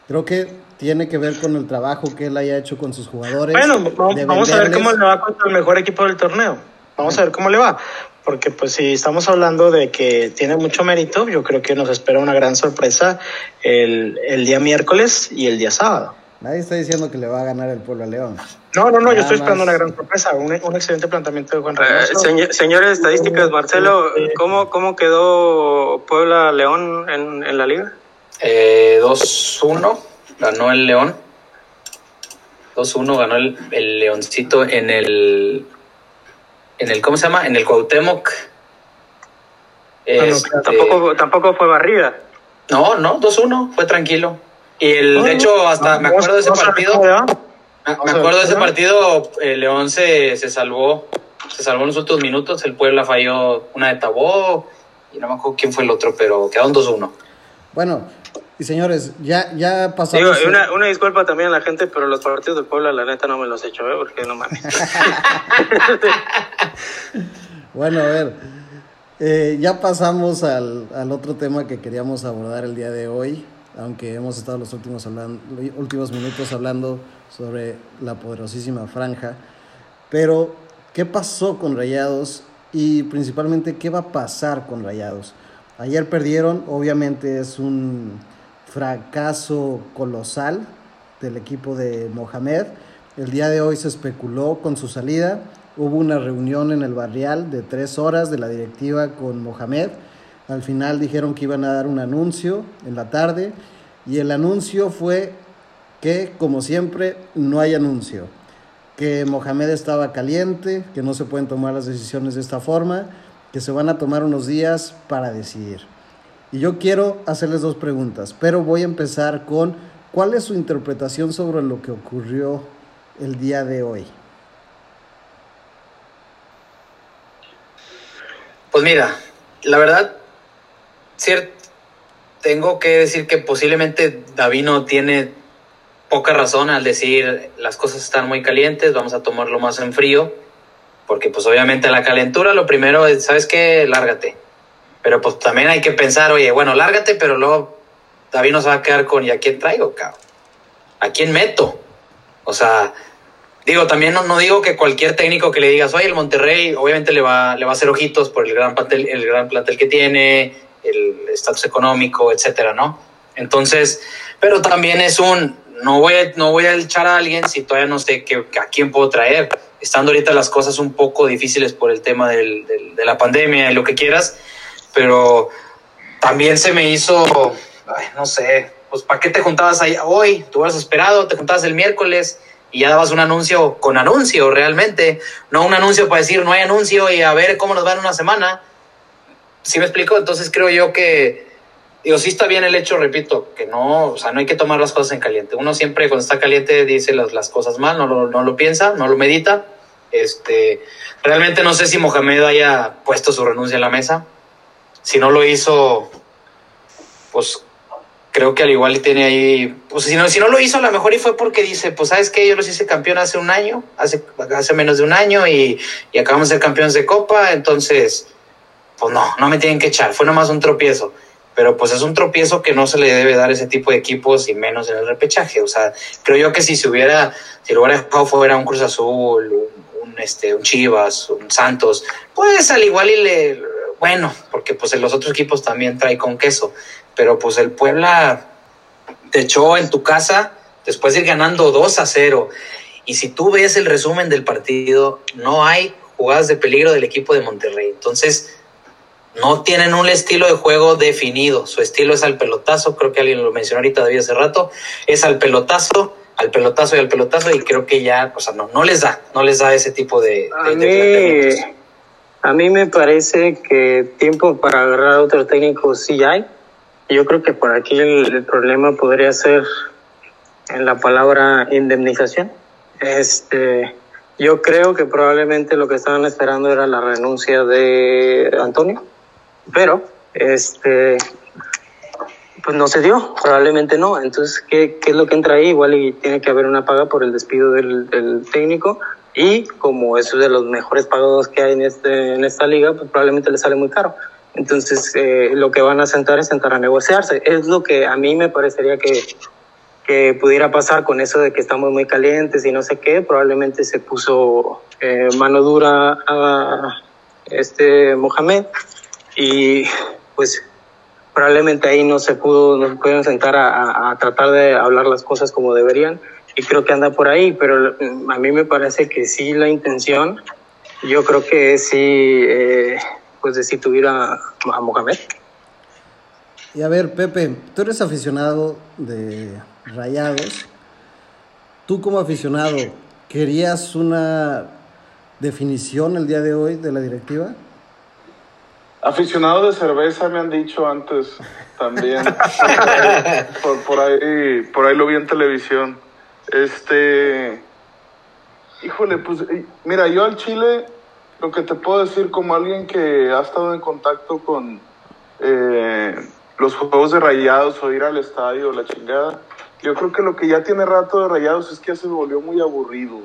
Creo que tiene que ver con el trabajo que él haya hecho con sus jugadores. Bueno, vamos, a ver cómo le va contra el mejor equipo del torneo. Vamos a ver cómo le va. Porque pues si estamos hablando de que tiene mucho mérito, yo creo que nos espera una gran sorpresa el, el día miércoles y el día sábado. Nadie está diciendo que le va a ganar el pueblo a León. No, no, no, yo Nada estoy esperando más. una gran sorpresa, un, un excelente planteamiento de Juan Eh, Reynoso. señor- señores estadísticas, Marcelo, Sí. ¿cómo, cómo quedó Puebla-León en, en la liga? eh, 2-1 ganó el León. 2-1 ganó el, el Leoncito en el. En el, ¿cómo se llama? En el Cuauhtémoc. no, Este, Tampoco, tampoco fue barrida. No, no, 2-1, fue tranquilo. Y el, de hecho, hasta me acuerdo de ese partido. Me acuerdo de ese partido, el León se, se salvó, se salvó en los últimos minutos, el Puebla falló una de Tabó, y no me acuerdo quién fue el otro, pero quedaron 2-1. Bueno, Y señores, ya, ya pasamos. Digo, una, una, disculpa también a la gente, pero los partidos del Puebla, la neta, no me los he hecho, ¿eh? Porque no mames. bueno, a ver. Eh, ya pasamos al, al, otro tema que queríamos abordar el día de hoy, aunque hemos estado los últimos, últimos minutos hablando sobre la poderosísima franja. Pero, ¿qué pasó con Rayados? Y principalmente, ¿qué va a pasar con Rayados? Ayer perdieron, obviamente es un fracaso colosal del equipo de Mohamed. El día de hoy se especuló con su salida. Hubo una reunión en el barrial de tres horas de la directiva con Mohamed. Al final dijeron que iban a dar un anuncio en la tarde y el anuncio fue que, como siempre, no hay anuncio. Que Mohamed estaba caliente, que no se pueden tomar las decisiones de esta forma, que se van a tomar unos días para decidir. Y yo quiero hacerles dos preguntas, pero voy a empezar con cuál es su interpretación sobre lo que ocurrió el día de hoy. Pues mira, la verdad, cierto, tengo que decir que posiblemente Davino tiene poca razón al decir las cosas están muy calientes, vamos a tomarlo más en frío, porque pues obviamente la calentura lo primero es, ¿sabes qué? Lárgate pero pues también hay que pensar, oye, bueno, lárgate, pero luego David nos va a quedar con, ¿y a quién traigo, cabrón? ¿A quién meto? O sea, digo, también no, no, digo que cualquier técnico que le digas, oye, el Monterrey, obviamente le va, le va a hacer ojitos por el gran plantel, el gran plantel que tiene, el estatus económico, etcétera, ¿no? Entonces, pero también es un, no voy, a, no voy a echar a alguien si todavía no sé que, a quién puedo traer. Estando ahorita las cosas un poco difíciles por el tema del, de la pandemia y lo que quieras, pero también se me hizo, no sé, pues ¿para qué te juntabas ahí hoy? Tú hubieras esperado, te juntabas el miércoles y ya dabas un anuncio con anuncio realmente, no un anuncio para decir no hay anuncio y a ver cómo nos va en una semana. ¿Sí me explico? Entonces creo yo que, digo, sí está bien el hecho, repito, que no, o sea, no hay que tomar las cosas en caliente. Uno siempre cuando está caliente dice las, las cosas mal, no lo, no lo piensa, no lo medita. Este, realmente no sé si Mohamed haya puesto su renuncia en la mesa si no lo hizo, pues creo que al igual tiene ahí, pues si no, si no lo hizo a lo mejor y fue porque dice, pues sabes que yo los hice campeón hace un año, hace, hace menos de un año y, y acabamos de ser campeones de copa, entonces, pues no, no me tienen que echar, fue nomás un tropiezo. Pero pues es un tropiezo que no se le debe dar a ese tipo de equipos y menos en el repechaje. O sea, creo yo que si se hubiera, si lo hubiera dejado fuera un Cruz Azul, un, este, un Chivas, un Santos, pues al igual y le, bueno, porque pues en los otros equipos también trae con queso, pero pues el Puebla te echó en tu casa después de ir ganando 2 a 0. Y si tú ves el resumen del partido, no hay jugadas de peligro del equipo de Monterrey. Entonces, no tienen un estilo de juego definido. Su estilo es al pelotazo, creo que alguien lo mencionó ahorita David hace rato, es al pelotazo, al pelotazo y al pelotazo, y creo que ya, o sea, no, no les da, no les da ese tipo de, de, de a mí me parece que tiempo para agarrar a otro técnico sí hay. Yo creo que por aquí el, el problema podría ser en la palabra indemnización. Este, yo creo que probablemente lo que estaban esperando era la renuncia de Antonio, pero este, pues no se dio, probablemente no. Entonces, ¿qué, qué es lo que entra ahí? Igual y tiene que haber una paga por el despido del, técnico y como es de los mejores pagados que hay en, este, en esta liga, pues probablemente le sale muy caro. Entonces, eh, lo que van a sentar es sentar a negociarse. Es lo que a mí me parecería que, que pudiera pasar con eso de que estamos muy calientes y no sé qué. Probablemente se puso eh, mano dura a este Mohamed y pues probablemente ahí no se pudo, no se pudieron sentar a, tratar de hablar las cosas como deberían y creo que anda por ahí, pero a mí me parece que sí la intención, yo creo que sí, eh, pues destituir a, a Mohamed. Y a ver, Pepe, tú eres aficionado de Rayados. Tú como aficionado, ¿querías una definición el día de hoy de la directiva? Aficionado de cerveza me han dicho antes también. por, por, ahí, por ahí lo vi en televisión. Este, híjole, pues mira, yo al Chile, lo que te puedo decir como alguien que ha estado en contacto con, eh, los juegos de rayados o ir al estadio, la chingada. Yo creo que lo que ya tiene rato de rayados es que ya se volvió muy aburrido.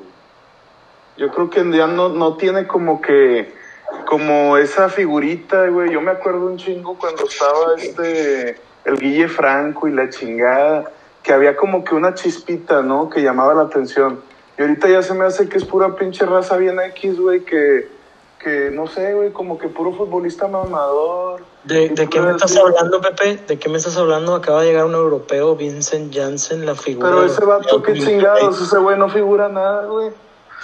Yo creo que ya no, no tiene como que, como esa figurita, güey. Yo me acuerdo un chingo cuando estaba este, el Guille Franco y la chingada, que había como que una chispita, ¿no? Que llamaba la atención. Y ahorita ya se me hace que es pura pinche raza bien X, güey, que, que no sé, güey, como que puro futbolista mamador. ¿De, de qué me estás hablando, Pepe? ¿De qué me estás hablando? Acaba de llegar un europeo, Vincent Janssen, la figura. Pero ese vato, qué chingados, ese güey no figura nada, güey.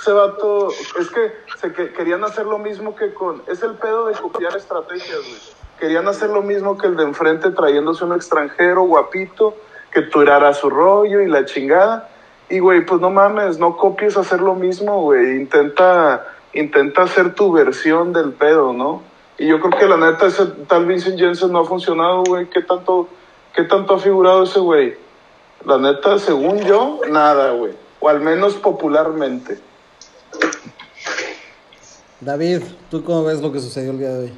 Ese vato, es que, se que querían hacer lo mismo que con. Es el pedo de copiar estrategias, güey. Querían hacer lo mismo que el de enfrente trayéndose un extranjero guapito que turara su rollo y la chingada. Y, güey, pues no mames, no copies hacer lo mismo, güey. Intenta, intenta hacer tu versión del pedo, ¿no? Y yo creo que la neta ese tal Vincent Jensen no ha funcionado, güey. ¿Qué tanto, ¿Qué tanto ha figurado ese güey? La neta, según yo, nada, güey. O al menos popularmente. David, ¿tú cómo ves lo que sucedió el día de hoy?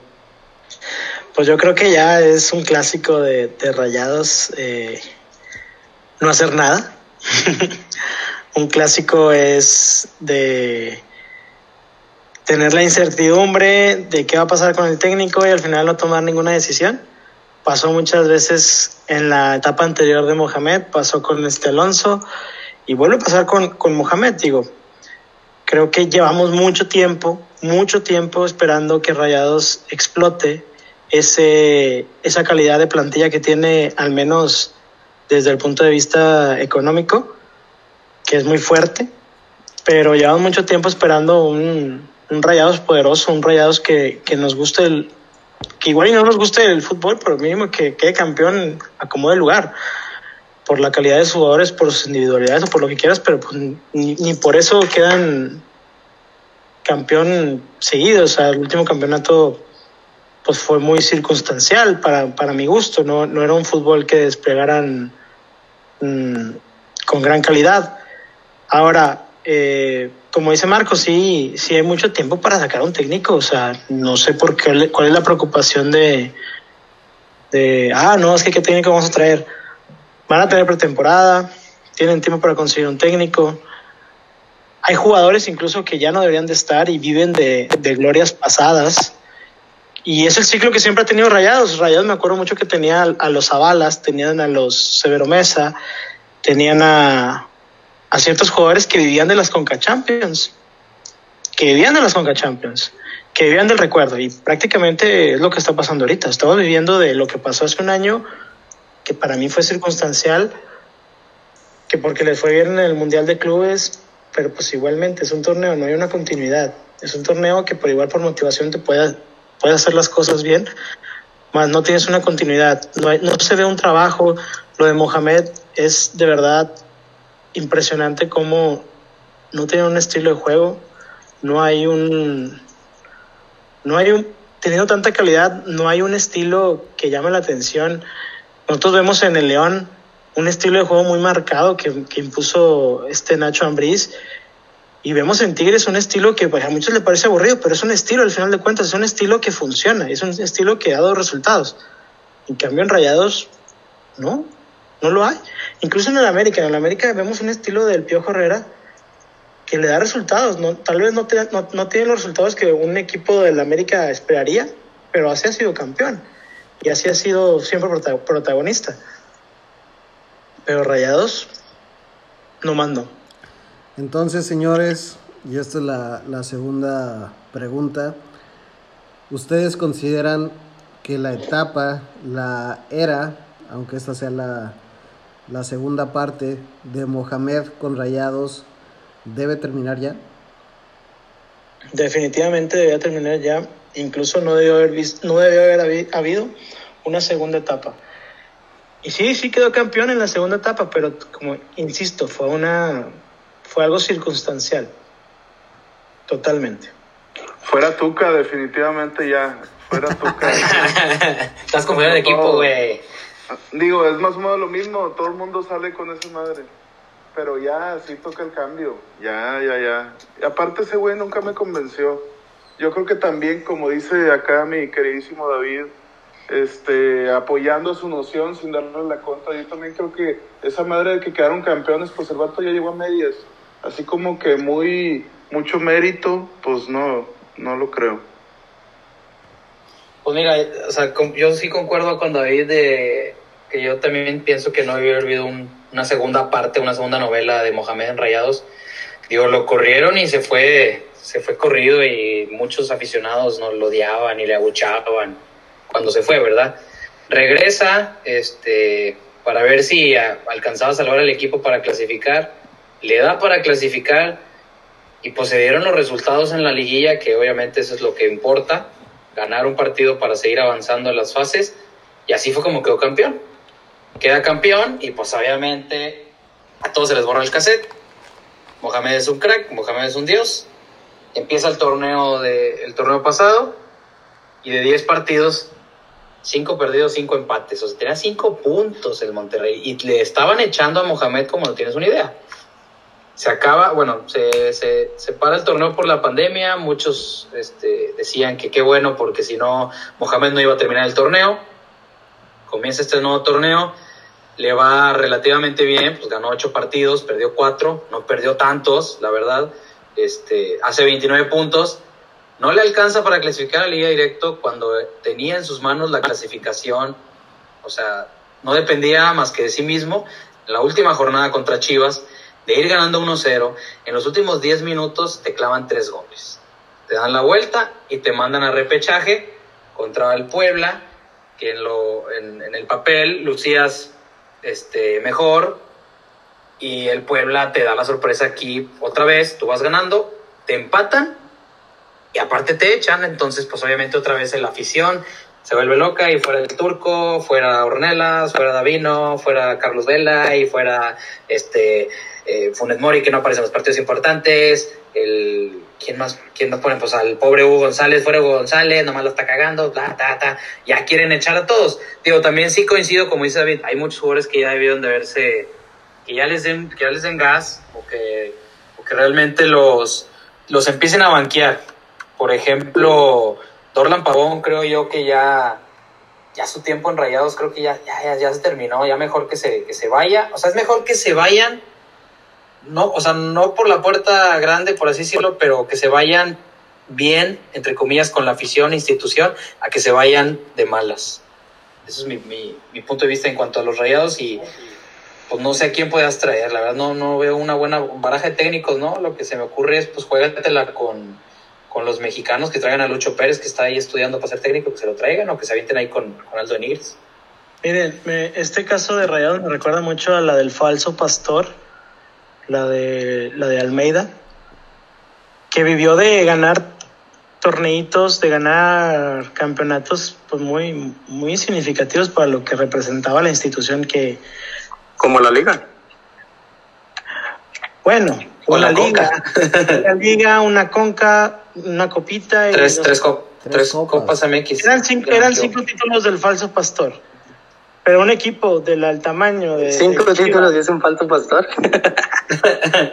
Pues yo creo que ya es un clásico de, rayados eh, no hacer nada. un clásico es de tener la incertidumbre de qué va a pasar con el técnico y al final no tomar ninguna decisión. Pasó muchas veces en la etapa anterior de Mohamed, pasó con este Alonso y vuelve a pasar con, con Mohamed. Digo, creo que llevamos mucho tiempo, mucho tiempo esperando que Rayados explote ese, esa calidad de plantilla que tiene, al menos desde el punto de vista económico, que es muy fuerte, pero llevamos mucho tiempo esperando un, un Rayados poderoso, un Rayados que, que nos guste el, que igual y no nos guste el fútbol, pero mínimo que quede campeón a el lugar, por la calidad de sus jugadores, por sus individualidades o por lo que quieras, pero pues ni, ni por eso quedan campeón seguido, o sea, el último campeonato pues fue muy circunstancial para, para mi gusto, no, no era un fútbol que desplegaran mmm, con gran calidad. Ahora, eh, como dice Marco, sí, sí hay mucho tiempo para sacar a un técnico. O sea, no sé por qué, cuál es la preocupación de, de ah, no, es que qué técnico vamos a traer. Van a tener pretemporada, tienen tiempo para conseguir un técnico. Hay jugadores incluso que ya no deberían de estar y viven de, de glorias pasadas. Y es el ciclo que siempre ha tenido Rayados. Rayados me acuerdo mucho que tenía a los Zabalas, tenían a los Severo Mesa, tenían a, a ciertos jugadores que vivían de las Conca Champions, que vivían de las Conca Champions, que vivían del recuerdo. Y prácticamente es lo que está pasando ahorita. Estamos viviendo de lo que pasó hace un año, que para mí fue circunstancial, que porque les fue bien en el Mundial de Clubes, pero pues igualmente es un torneo, no hay una continuidad. Es un torneo que por igual por motivación te puede, puede hacer las cosas bien, más no tienes una continuidad, no, hay, no se ve un trabajo. Lo de Mohamed es de verdad impresionante cómo no tiene un estilo de juego, no hay un, no hay un, teniendo tanta calidad, no hay un estilo que llame la atención. Nosotros vemos en el León un estilo de juego muy marcado que, impuso este Nacho Ambriz y vemos en Tigres un estilo que pues, a muchos les parece aburrido, pero es un estilo al final de cuentas, es un estilo que funciona, es un estilo que ha dado resultados. En cambio en Rayados, no, no lo hay. Incluso en el América, en el América vemos un estilo del Piojo Herrera que le da resultados. No, tal vez no, te, no, no, tiene los resultados que un equipo del América esperaría, pero así ha sido campeón y así ha sido siempre protagonista. Pero Rayados, no mando. Entonces, señores, y esta es la, segunda pregunta. ¿Ustedes consideran que la etapa, la era, aunque esta sea la, la segunda parte de Mohamed con Rayados debe terminar ya? Definitivamente debía terminar ya. Incluso no debió haber, visto, no debió haber habido una segunda etapa. Y sí, sí quedó campeón en la segunda etapa, pero como insisto, fue una fue algo circunstancial. Totalmente. Fuera Tuca, definitivamente ya. Fuera Tuca. Estás como el equipo, güey. Digo, es más o menos lo mismo, todo el mundo sale con esa madre. Pero ya, sí toca el cambio. Ya, ya, ya. Y aparte ese güey nunca me convenció. Yo creo que también, como dice acá mi queridísimo David, este, apoyando su noción sin darle la contra. Yo también creo que esa madre de que quedaron campeones, pues el vato ya llegó a medias. Así como que muy, mucho mérito, pues no, no lo creo. Pues mira, o sea, yo sí concuerdo con David de que yo también pienso que no había habido un, una segunda parte, una segunda novela de Mohamed en Rayados. Digo, lo corrieron y se fue, se fue corrido y muchos aficionados no lo odiaban y le abuchaban cuando se fue, ¿verdad? Regresa, este, para ver si alcanzaba a salvar al equipo para clasificar. Le da para clasificar y pues los resultados en la liguilla, que obviamente eso es lo que importa, ganar un partido para seguir avanzando en las fases, y así fue como quedó campeón. Queda campeón y pues obviamente a todos se les borra el cassette. Mohamed es un crack, Mohamed es un dios. Empieza el torneo, de, el torneo pasado y de 10 partidos, 5 perdidos, 5 empates. O sea, tenía 5 puntos el Monterrey y le estaban echando a Mohamed como no tienes una idea se acaba, bueno, se, se, se, para el torneo por la pandemia, muchos este, decían que qué bueno porque si no, Mohamed no iba a terminar el torneo, comienza este nuevo torneo, le va relativamente bien, pues ganó ocho partidos, perdió cuatro, no perdió tantos, la verdad, este, hace 29 puntos, no le alcanza para clasificar a la Liga Directo cuando tenía en sus manos la clasificación, o sea, no dependía más que de sí mismo, en la última jornada contra Chivas, de ir ganando 1-0, en los últimos 10 minutos te clavan 3 goles. Te dan la vuelta y te mandan a repechaje contra el Puebla, que en, lo, en, el papel lucías este, mejor y el Puebla te da la sorpresa aquí otra vez, tú vas ganando, te empatan y aparte te echan, entonces pues obviamente otra vez la afición se vuelve loca y fuera el turco, fuera Ornelas, fuera Davino, fuera Carlos Vela y fuera este eh, Funes Mori que no aparece en los partidos importantes, el ¿quién más? ¿Quién nos pone? Pues al pobre Hugo González, fuera Hugo González, nomás lo está cagando, bla, ta, ta, ya quieren echar a todos. Digo, también sí coincido, como dice David, hay muchos jugadores que ya debieron de verse, que ya les den, que ya les den gas, o que, o que realmente los, los empiecen a banquear. Por ejemplo, Dorlan Pavón, creo yo que ya, ya su tiempo en Rayados, creo que ya, ya, ya, se terminó, ya mejor que se, que se vaya. O sea, es mejor que se vayan no, o sea, no por la puerta grande, por así decirlo, pero que se vayan bien, entre comillas, con la afición, institución, a que se vayan de malas. Ese es mi, mi, mi punto de vista en cuanto a los rayados y pues no sé a quién puedas traer, la verdad no, no veo una buena baraja de técnicos, ¿no? Lo que se me ocurre es pues juégatela con, con los mexicanos que traigan a Lucho Pérez, que está ahí estudiando para ser técnico, que se lo traigan o que se avienten ahí con, con Aldo Nigris. Miren, este caso de Rayados me recuerda mucho a la del falso pastor, la de, la de Almeida, que vivió de ganar torneitos, de ganar campeonatos pues muy, muy significativos para lo que representaba la institución que... Como la liga. Bueno, una la liga, la liga, una conca, una copita. Y tres, tres, tres, copas. MX. Eran cinco, eran cinco títulos del falso pastor. Pero un equipo del tamaño de. Cinco títulos y es un falso pastor.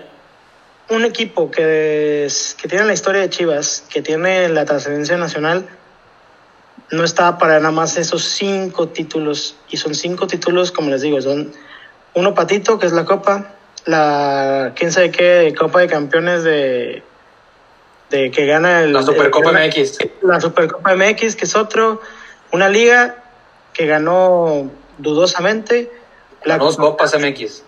un equipo que, que tiene la historia de Chivas, que tiene la trascendencia nacional, no estaba para nada más esos cinco títulos. Y son cinco títulos, como les digo, son uno patito, que es la Copa, la quién sabe qué Copa de Campeones de, de que gana el, la Supercopa MX. La Supercopa MX, que es otro, una liga que ganó dudosamente. La dos Copas MX.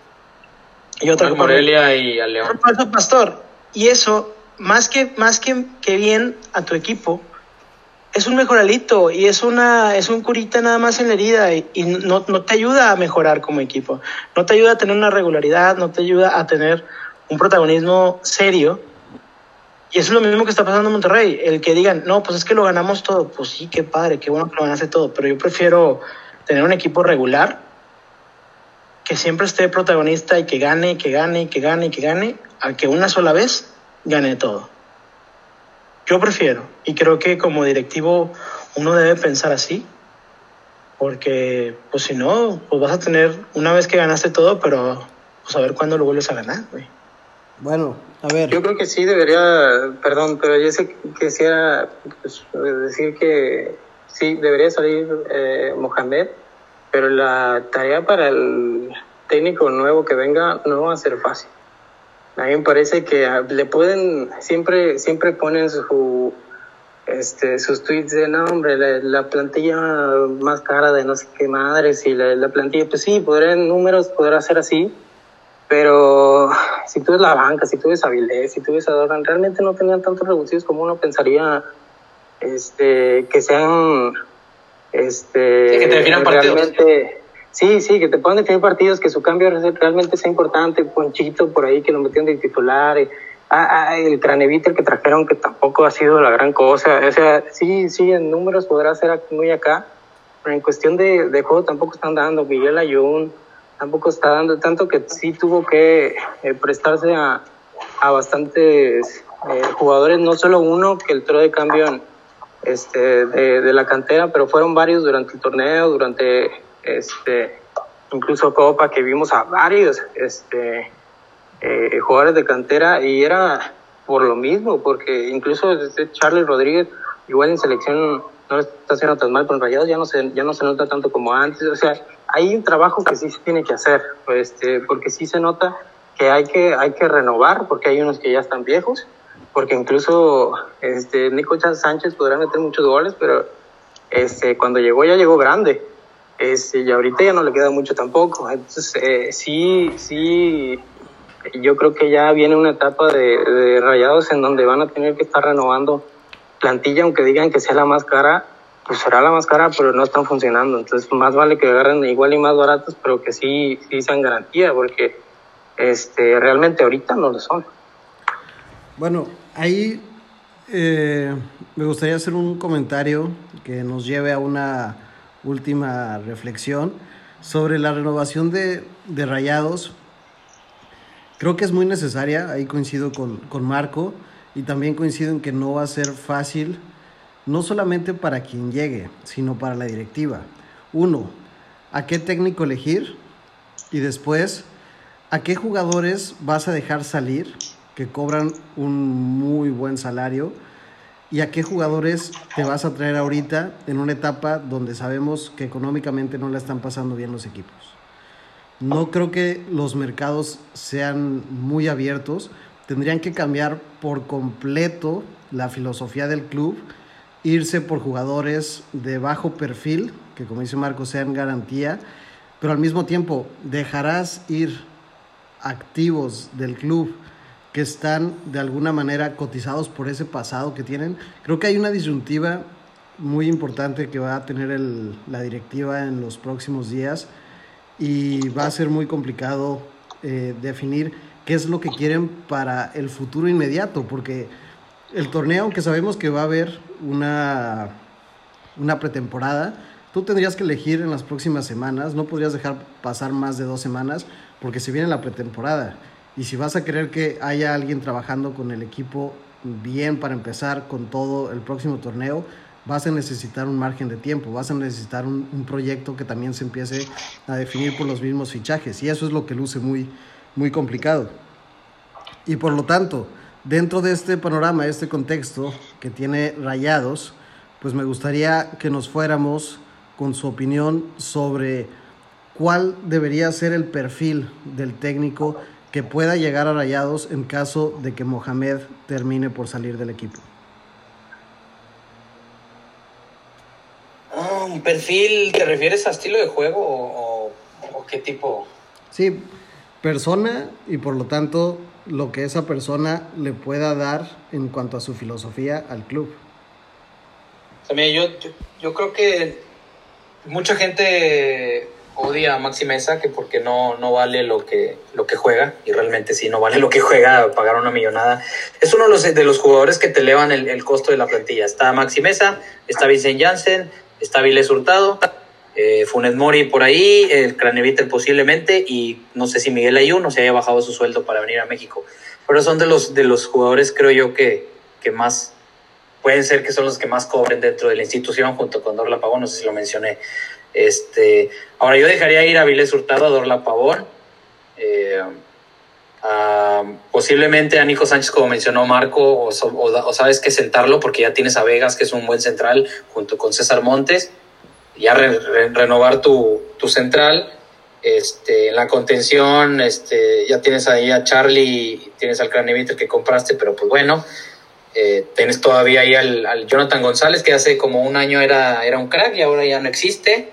Y otra Copa Morelia y al León. Pastor. Y eso, más que, más que, que bien a tu equipo, es un mejoralito y es una es un curita nada más en la herida y, no, no, te ayuda a mejorar como equipo. No te ayuda a tener una regularidad, no te ayuda a tener un protagonismo serio. Y eso es lo mismo que está pasando en Monterrey. El que digan, no, pues es que lo ganamos todo. Pues sí, qué padre, qué bueno que lo ganaste todo. Pero yo prefiero tener un equipo regular que siempre esté protagonista y que gane, que gane, que gane, que gane, a que una sola vez gane todo. Yo prefiero, y creo que como directivo uno debe pensar así, porque pues si no, pues vas a tener una vez que ganaste todo, pero pues a ver cuándo lo vuelves a ganar, güey. Bueno, a ver. Yo creo que sí debería, perdón, pero yo sé que quisiera pues, decir que sí, debería salir eh, Mohamed, pero la tarea para el técnico nuevo que venga no va a ser fácil. A mí me parece que le pueden, siempre, siempre ponen su, este, sus tweets de, no, la, plantilla más cara de no sé qué madres y la, plantilla, pues sí, podrá en números, podrá ser así, pero si tú ves la banca, si tú ves Avilés, si tú ves a realmente no tenían tantos reducidos como uno pensaría este, que sean este, sí, que te definan realmente, Sí, sí, que te puedan definir partidos, que su cambio realmente sea importante. Ponchito por ahí que lo metieron de titular. Eh, ah, ah, el Craneviter que trajeron, que tampoco ha sido la gran cosa. O sea, sí, sí, en números podrá ser muy acá, pero en cuestión de, de juego tampoco están dando. Miguel Ayun tampoco está dando, tanto que sí tuvo que eh, prestarse a, a bastantes eh, jugadores, no solo uno que entró de cambio en, este, de, la cantera, pero fueron varios durante el torneo, durante este, incluso Copa, que vimos a varios este, eh, jugadores de cantera y era por lo mismo, porque incluso este Charles Rodríguez, igual en selección no está haciendo tan mal con Rayados, ya no se, ya no se nota tanto como antes, o sea, hay un trabajo que sí se tiene que hacer, este, porque sí se nota que hay que, hay que renovar, porque hay unos que ya están viejos, porque incluso este, Nico Sánchez podrá meter muchos goles, pero este, cuando llegó ya llegó grande. Este, y ahorita ya no le queda mucho tampoco. Entonces, eh, sí, sí, yo creo que ya viene una etapa de, rayados en donde van a tener que estar renovando plantilla, aunque digan que sea la más cara, pues será la más cara, pero no están funcionando. Entonces, más vale que agarren igual y más baratos, pero que sí, sí sean garantía, porque este, realmente ahorita no lo son. Bueno, ahí eh, me gustaría hacer un comentario que nos lleve a una última reflexión sobre la renovación de, Rayados. Creo que es muy necesaria, ahí coincido con, con Marco, y también coincido en que no va a ser fácil, no solamente para quien llegue, sino para la directiva. Uno, ¿a qué técnico elegir? Y después, ¿a qué jugadores vas a dejar salir que cobran un muy buen salario? y a qué jugadores te vas a traer ahorita en una etapa donde sabemos que económicamente no la están pasando bien los equipos. No creo que los mercados sean muy abiertos. Tendrían que cambiar por completo la filosofía del club, irse por jugadores de bajo perfil, que como dice Marco sean garantía, pero al mismo tiempo dejarás ir activos del club que están de alguna manera cotizados por ese pasado que tienen. Creo que hay una disyuntiva muy importante que va a tener la directiva en los próximos días y va a ser muy complicado eh, definir qué es lo que quieren para el futuro inmediato, porque el torneo, aunque sabemos que va a haber una, una pretemporada, tú tendrías que elegir en las próximas semanas, no podrías dejar pasar más de dos semanas, porque se viene la pretemporada. Y si vas a querer que haya alguien trabajando con el equipo bien para empezar con todo el próximo torneo, vas a necesitar un margen de tiempo, vas a necesitar un, proyecto que también se empiece a definir por los mismos fichajes. Y eso es lo que luce muy, muy complicado. Y por lo tanto, dentro de este panorama, este contexto que tiene rayados, pues me gustaría que nos fuéramos con su opinión sobre cuál debería ser el perfil del técnico que pueda llegar a Rayados en caso de que Mohamed termine por salir del equipo? Ah, ¿Un perfil te refieres a estilo de juego o, qué tipo? Sí, persona y por lo tanto lo que esa persona le pueda dar en cuanto a su filosofía al club. También yo, yo, yo creo que mucha gente odia a Maxi Mesa que porque no, no vale lo que, lo que juega, y realmente sí no vale lo que juega, pagar una millonada. Es uno de los, de los jugadores que te elevan el, el costo de la plantilla. Está Maxi Mesa, está Vincent Janssen, está Viles Hurtado, eh, Funes Mori por ahí, el Craneviter posiblemente, y no sé si Miguel Ayuno se haya bajado su sueldo para venir a México. Pero son de los, de los jugadores, creo yo, que, que más pueden ser que son los que más cobren dentro de la institución, junto con Dorla Pavón, no sé si lo mencioné. Este, ahora yo dejaría ir a Viles Hurtado, a Dorla Pavón, eh, posiblemente a Nico Sánchez, como mencionó Marco, o, sabes que sentarlo porque ya tienes a Vegas, que es un buen central, junto con César Montes, ya renovar tu, tu central. Este, en la contención, este, ya tienes ahí a Charlie, tienes al Craneviter que compraste, pero pues bueno, eh, tienes todavía ahí al, Jonathan González, que hace como un año era, era un crack y ahora ya no existe.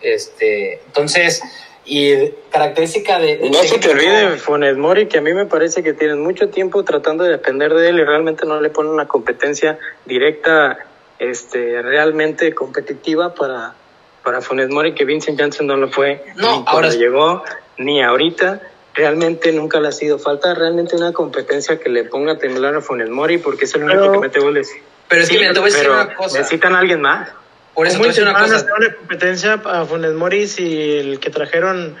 Este, entonces, y característica de... no se te olvide, Funes Mori, que a mí me parece que tienen mucho tiempo tratando de depender de él y realmente no le ponen una competencia directa, este, realmente competitiva para, para Funes Mori, que Vincent Janssen no lo fue no, ni cuando llegó, ni ahorita. Realmente nunca le ha sido falta realmente una competencia que le ponga a temblar a Funes Mori porque es el único que mete goles. Pero es que me te voy a decir una cosa. Necesitan a alguien más. Por eso te una cosa. una competencia a Funes Mori y el que trajeron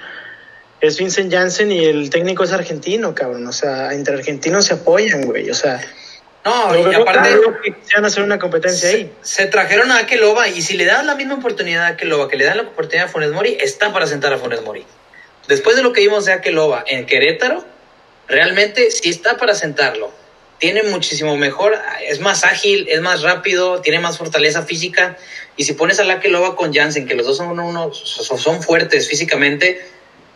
es Vincent Janssen y el técnico es argentino, cabrón. O sea, entre argentinos se apoyan, güey. O sea, no, y aparte. Se van a hacer una competencia ahí. Se trajeron a Akeloba y si le dan la misma oportunidad a Akeloba que le dan la oportunidad a Funes Mori, está para sentar a Funes Mori. Después de lo que vimos de Akeloba en Querétaro, realmente sí está para sentarlo. Tiene muchísimo mejor, es más ágil, es más rápido, tiene más fortaleza física. Y si pones a Akeloba con Jansen, que los dos son, uno, son fuertes físicamente,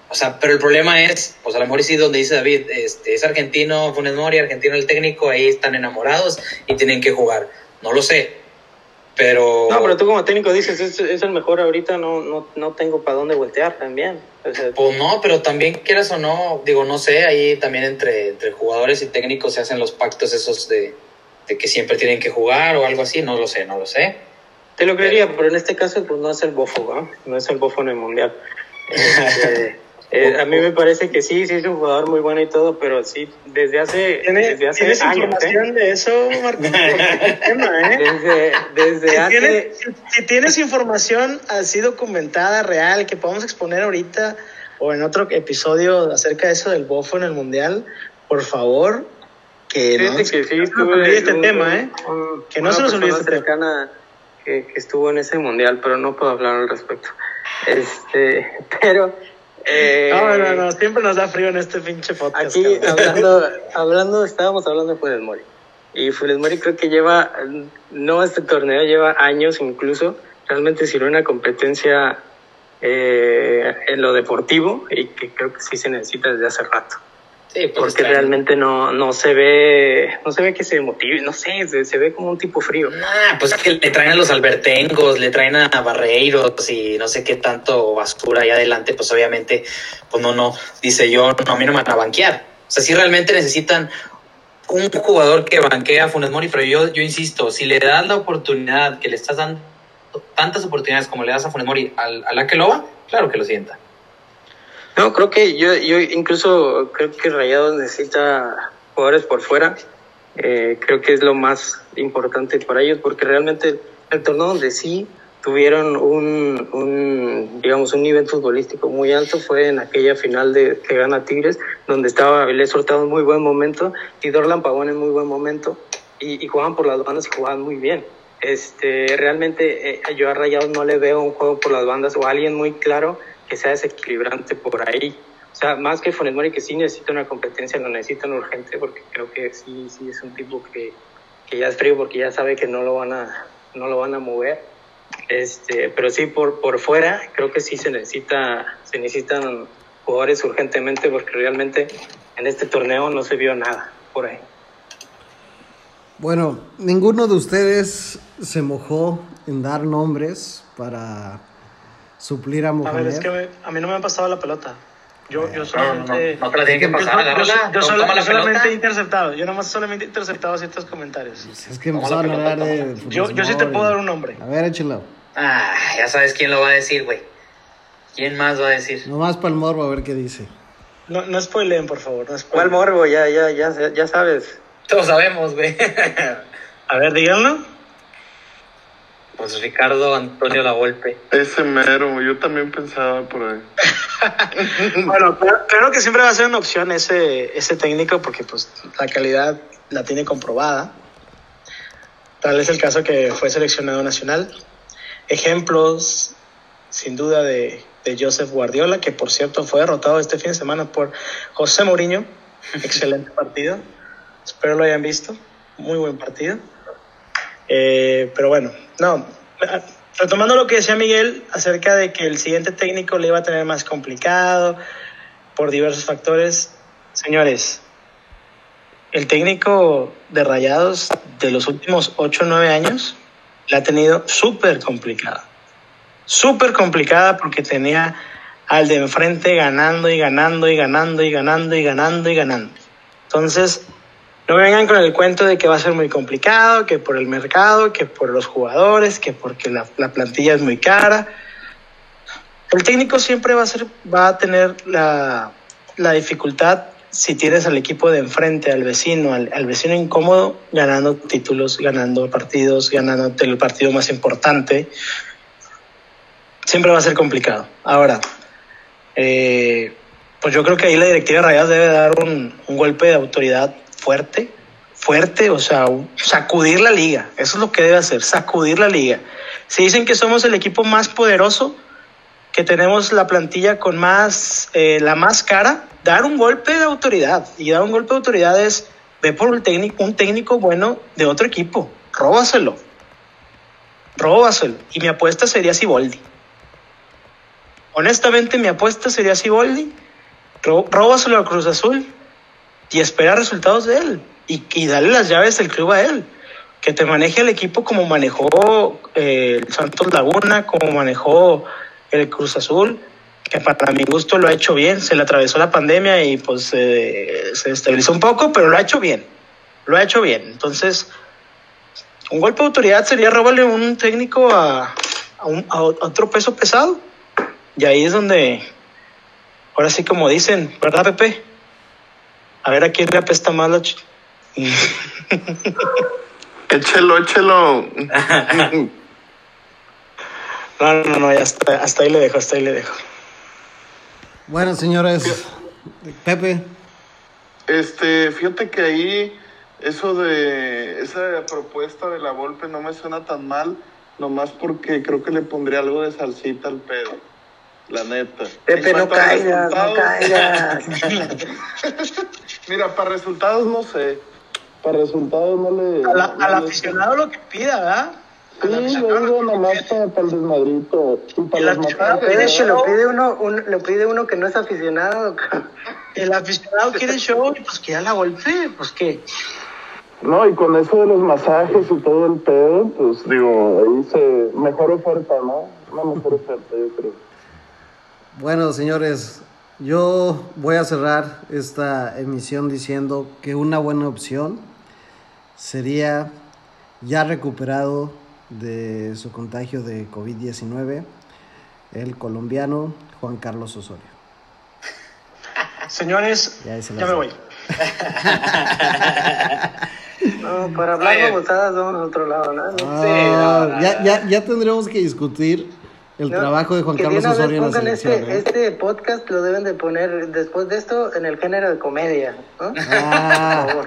o sea, pero el problema es, pues a lo mejor sí donde dice David, este, es argentino, Funes Mori, argentino el técnico, ahí están enamorados y tienen que jugar. No lo sé, pero... No, pero tú como técnico dices, es, es el mejor ahorita, no, no, no tengo para dónde voltear también. pues no, pero también quieras o no, digo, no sé, ahí también entre, entre jugadores y técnicos se hacen los pactos esos de, de que siempre tienen que jugar o algo así, no lo sé, no lo sé. Te lo creería, pero, en este caso pues no es el bofo, ¿no? No es el bofo en el mundial. Este, eh, a mí me parece que sí, sí es un jugador muy bueno y todo, pero sí, desde hace, desde hace ¿tienes años. ¿eh? información de eso, Martín? ¿eh? Desde, desde si hace... Tienes, si tienes información así documentada, real, que podamos exponer ahorita o en otro episodio acerca de eso del bofo en el Mundial, por favor, que no, que sí, no se nos olvide este tema, ¿eh? que no se nos olvide este tema. Que, que estuvo en ese Mundial, pero no puedo hablar al respecto. Este, pero eh, no, no, no, siempre nos da frío en este pinche podcast. Aquí hablando, hablando, estábamos hablando de Funes Mori. Y Funes Mori creo que lleva, no este torneo, lleva años incluso, realmente sirve una competencia eh, en lo deportivo y que creo que sí se necesita desde hace rato. Sí, pues porque realmente no, no se ve, no se ve que se motive, no sé, se, ve como un tipo frío. Ah, pues es que le traen a los albertengos, le traen a Barreiros y no sé qué tanto basura ahí adelante, pues obviamente, pues no, no, dice yo, no, a mí no me van a banquear. O sea, si realmente necesitan un jugador que banquea a Funes Mori, pero yo, yo insisto, si le das la oportunidad, que le estás dando tantas oportunidades como le das a Funes Mori al, a la que lo va, claro que lo sienta. No, creo que yo, yo incluso creo que Rayados necesita jugadores por fuera. Eh, creo que es lo más importante para ellos porque realmente el torneo donde sí tuvieron un, un, digamos un nivel futbolístico muy alto fue en aquella final de que gana Tigres donde estaba Avilés Hurtado en muy buen momento y Dorlan Pavón en muy buen momento y, y jugaban por las bandas y jugaban muy bien este realmente eh, yo a Rayados no le veo un juego por las bandas o alguien muy claro que sea desequilibrante por ahí. O sea, más que Funes que sí necesita una competencia, lo necesitan urgente, porque creo que sí, sí es un tipo que, que ya es frío, porque ya sabe que no lo van a, no lo van a mover. Este, pero sí, por, por fuera, creo que sí se necesita, se necesitan jugadores urgentemente, porque realmente en este torneo no se vio nada por ahí. Bueno, ninguno de ustedes se mojó en dar nombres para suplir a Mohamed. A ver, es que a mí no me han pasado la pelota. Yo, yo solamente. No, no, no te la tienen que pasar, Yo, yo, solamente he interceptado. Yo nomás solamente he interceptado ciertos comentarios. Pues es que empezaron a hablar de. Yo, yo sí te puedo dar un nombre. A ver, échalo. Ah, ya sabes quién lo va a decir, güey. ¿Quién más va a decir? Nomás para el morbo, a ver qué dice. No, no spoileen, por favor. No ¿Cuál morbo? Ya, ya, ya, ya sabes. Todos sabemos, güey. a ver, díganlo. Pues Ricardo Antonio La Volpe. Ese mero, yo también pensaba por ahí. bueno, claro, que siempre va a ser una opción ese, ese técnico porque pues la calidad la tiene comprobada. Tal es el caso que fue seleccionado nacional. Ejemplos, sin duda, de, de Joseph Guardiola, que por cierto fue derrotado este fin de semana por José Mourinho. Excelente partido. Espero lo hayan visto. Muy buen partido. Eh, pero bueno, no. Retomando lo que decía Miguel acerca de que el siguiente técnico le iba a tener más complicado por diversos factores. Señores, el técnico de Rayados de los últimos 8 o 9 años la ha tenido súper complicada. Súper complicada porque tenía al de enfrente ganando y ganando y ganando y ganando y ganando y ganando. Entonces, no me vengan con el cuento de que va a ser muy complicado, que por el mercado, que por los jugadores, que porque la, la plantilla es muy cara. El técnico siempre va a, ser, va a tener la, la dificultad si tienes al equipo de enfrente, al vecino, al, al, vecino incómodo, ganando títulos, ganando partidos, ganando el partido más importante, siempre va a ser complicado. Ahora, eh, pues yo creo que ahí la directiva de Rayas debe dar un, un, golpe de autoridad fuerte, fuerte, o sea, sacudir la liga. Eso es lo que debe hacer, sacudir la liga. Si dicen que somos el equipo más poderoso, que tenemos la plantilla con más, eh, la más cara, dar un golpe de autoridad. Y dar un golpe de autoridad es, ve por un técnico, un técnico bueno de otro equipo, róbaselo. Róbaselo. Y mi apuesta sería Siboldi. Honestamente, mi apuesta sería Siboldi. Róbaselo a Cruz Azul y espera resultados de él. Y, y darle las llaves del club a él. Que te maneje el equipo como manejó eh, el Santos Laguna, como manejó el Cruz Azul, que para mi gusto lo ha hecho bien. Se le atravesó la pandemia y pues eh, se estabilizó un poco, pero lo ha hecho bien. Lo ha hecho bien. Entonces, un golpe de autoridad sería robarle un técnico a, a, a otro peso pesado. Y ahí es donde, ahora sí como dicen, ¿verdad, Pepe? A ver a quién le apesta más la... Ch échelo, échelo. No, no, no, ya hasta, hasta ahí le dejo, hasta ahí le dejo. Bueno, señores, Pepe. Este, fíjate que ahí eso de esa propuesta de la Volpe no me suena tan mal, nomás porque creo que le pondría algo de salsita al pedo. La neta. Pepe, no caigas, no caigas. Mira, para resultados no sé. Para resultados no le. A la, no al le- aficionado lo que pida, ¿verdad? Sí, yo digo nomás para, para el desmadrito. Y para El aficionado pide que lo pide uno, un- lo pide uno que no es aficionado. El aficionado quiere show y pues que ya la golpee, pues que. No, y con eso de los masajes y todo el pedo, pues digo, ahí se. Mejor oferta, ¿no? Una mejor oferta, yo creo. Bueno, señores, yo voy a cerrar esta emisión diciendo que una buena opción sería ya recuperado de su contagio de COVID-19 el colombiano Juan Carlos Osorio. Señores, Ya se me voy. No, para hablar de botadas vamos a otro lado, ¿no? Ah, no, no, ya, ya, ya tendremos que discutir el No, trabajo de Juan Carlos Osorio en la selección. Este, ¿eh? este podcast lo deben de poner después de esto en el género de comedia, ¿no? Ah. Por favor.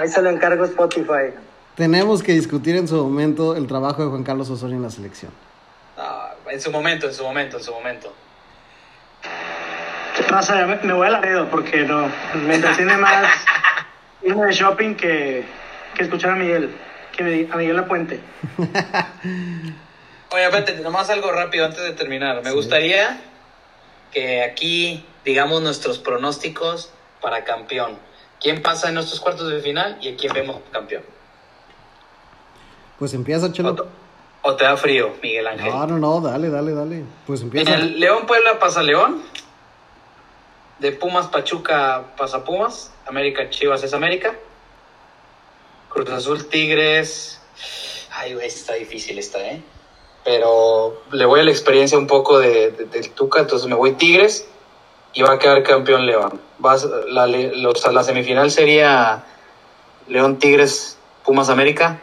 Ahí se lo encargo Spotify. Tenemos que discutir en su momento el trabajo de Juan Carlos Osorio en la selección. No, en su momento, en su momento, en su momento. ¿Qué pasa? Ya me, me voy a Laredo porque no. Me entretiene más irme de shopping que, que escuchar a Miguel. Que me, a Miguel La Puente. Oye, espérate, nomás algo rápido antes de terminar. Me gustaría que aquí digamos nuestros pronósticos para campeón. ¿Quién pasa en nuestros cuartos de final y a quién vemos campeón? Pues empieza, Chelo. ¿O, te da frío, Miguel Ángel? No, no, no, dale, dale, dale. Pues En empieza. el León Puebla pasa León. De Pumas Pachuca pasa Pumas. América Chivas es América. Cruz Azul Tigres. Ay, güey, está difícil esta, ¿eh? Pero le voy a la experiencia un poco de, de- del Tuca, entonces me voy Tigres y va a quedar campeón León. Vas, la, los- la semifinal sería León Tigres Pumas América.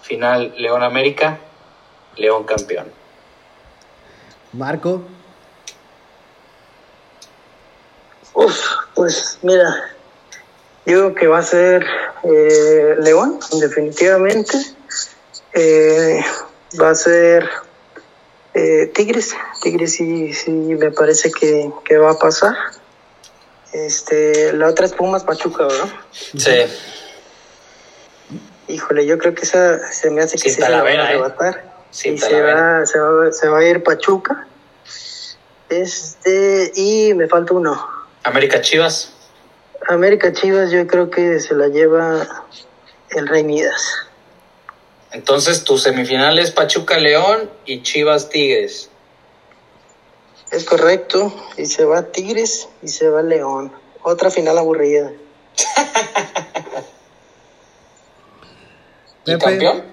Final León América. León campeón. Marco. Uf, pues mira, yo creo que va a ser eh, León, definitivamente. Eh, va a ser eh, Tigres. Tigres sí, sí me parece que, que va a pasar. Este, la otra es Pumas Pachuca, ¿verdad? Sí. Híjole, yo creo que esa se me hace que Sin se la van a ¿eh? arrebatar. Sin y se va, se, va, se va a ir Pachuca. Este, y me falta uno. América Chivas. América Chivas, yo creo que se la lleva el Rey Midas. Entonces tu semifinal es Pachuca León y Chivas Tigres. Es correcto. Y se va Tigres y se va León. Otra final aburrida. ¿Y campeón?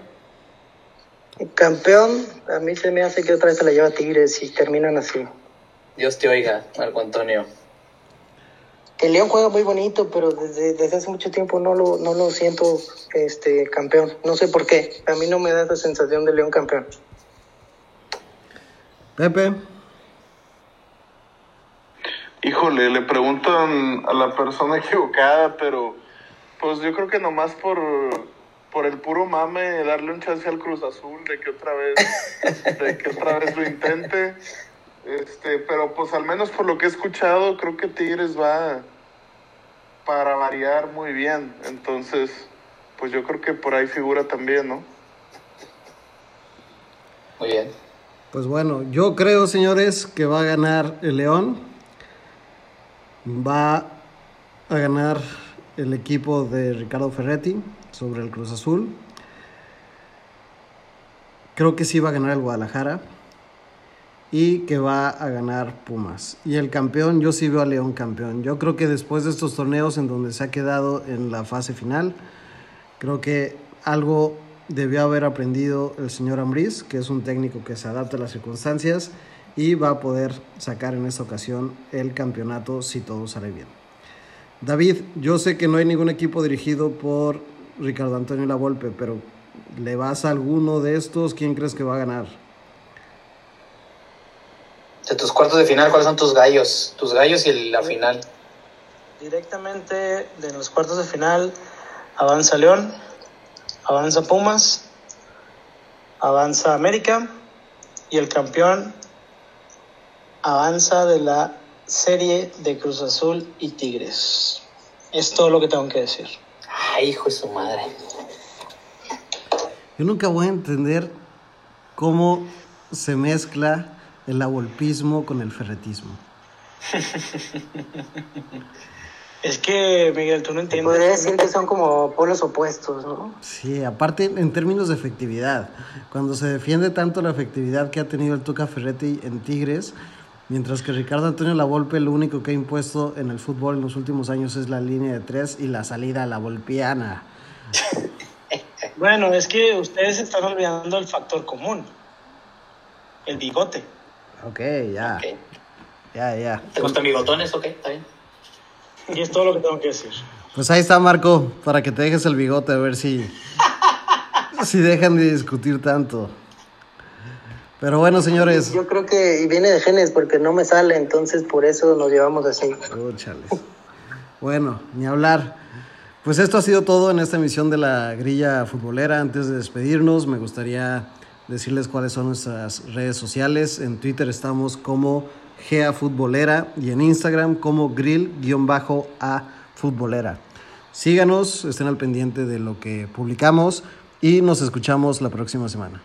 Campeón, a mí se me hace que otra vez se la lleva Tigres y terminan así. Dios te oiga, Marco Antonio. Que León juega muy bonito, pero desde, desde hace mucho tiempo no lo, no lo siento este campeón. No sé por qué. A mí no me da esa sensación de León campeón. Pepe. Híjole, le preguntan a la persona equivocada, pero pues yo creo que nomás por, por el puro mame darle un chance al Cruz Azul de que otra vez, de que otra vez lo intente. Este, pero pues al menos por lo que he escuchado, creo que Tigres va para variar muy bien. Entonces, pues yo creo que por ahí figura también, ¿no? Muy bien. Pues bueno, yo creo, señores, que va a ganar el León. Va a ganar el equipo de Ricardo Ferretti sobre el Cruz Azul. Creo que sí va a ganar el Guadalajara. Y que va a ganar Pumas. Y el campeón, yo sí veo a León campeón. Yo creo que después de estos torneos en donde se ha quedado en la fase final, creo que algo debió haber aprendido el señor Ambriz, que es un técnico que se adapta a las circunstancias y va a poder sacar en esta ocasión el campeonato si todo sale bien. David, yo sé que no hay ningún equipo dirigido por Ricardo Antonio Lavolpe, pero ¿le vas a alguno de estos? ¿Quién crees que va a ganar? De tus cuartos de final, ¿cuáles son tus gallos? Tus gallos y la final. Directamente de los cuartos de final avanza León, avanza Pumas, avanza América y el campeón avanza de la serie de Cruz Azul y Tigres. Es todo lo que tengo que decir. Ay, hijo de su madre. Yo nunca voy a entender cómo se mezcla el abolpismo con el ferretismo. Es que, Miguel, tú no entiendes. podría decir que son como polos opuestos, ¿no? Sí, aparte en términos de efectividad, cuando se defiende tanto la efectividad que ha tenido el Tuca Ferretti en Tigres, mientras que Ricardo Antonio Lavolpe lo único que ha impuesto en el fútbol en los últimos años es la línea de tres y la salida a la volpiana. Bueno, es que ustedes están olvidando el factor común. El bigote. Ok, ya, Ok. ya, ya. ¿Te gustan bigotones? Ok, está bien. Y es todo lo que tengo que decir. Pues ahí está Marco, para que te dejes el bigote a ver si, si dejan de discutir tanto. Pero bueno, señores, Yo creo que viene de genes porque no me sale, entonces por eso nos llevamos así. Oh. Bueno, ni hablar. Pues esto ha sido todo en esta emisión de la grilla futbolera. Antes de despedirnos, me gustaría decirles cuáles son nuestras redes sociales. En Twitter estamos como GA Futbolera y en Instagram como grill-a futbolera. Síganos, estén al pendiente de lo que publicamos y nos escuchamos la próxima semana.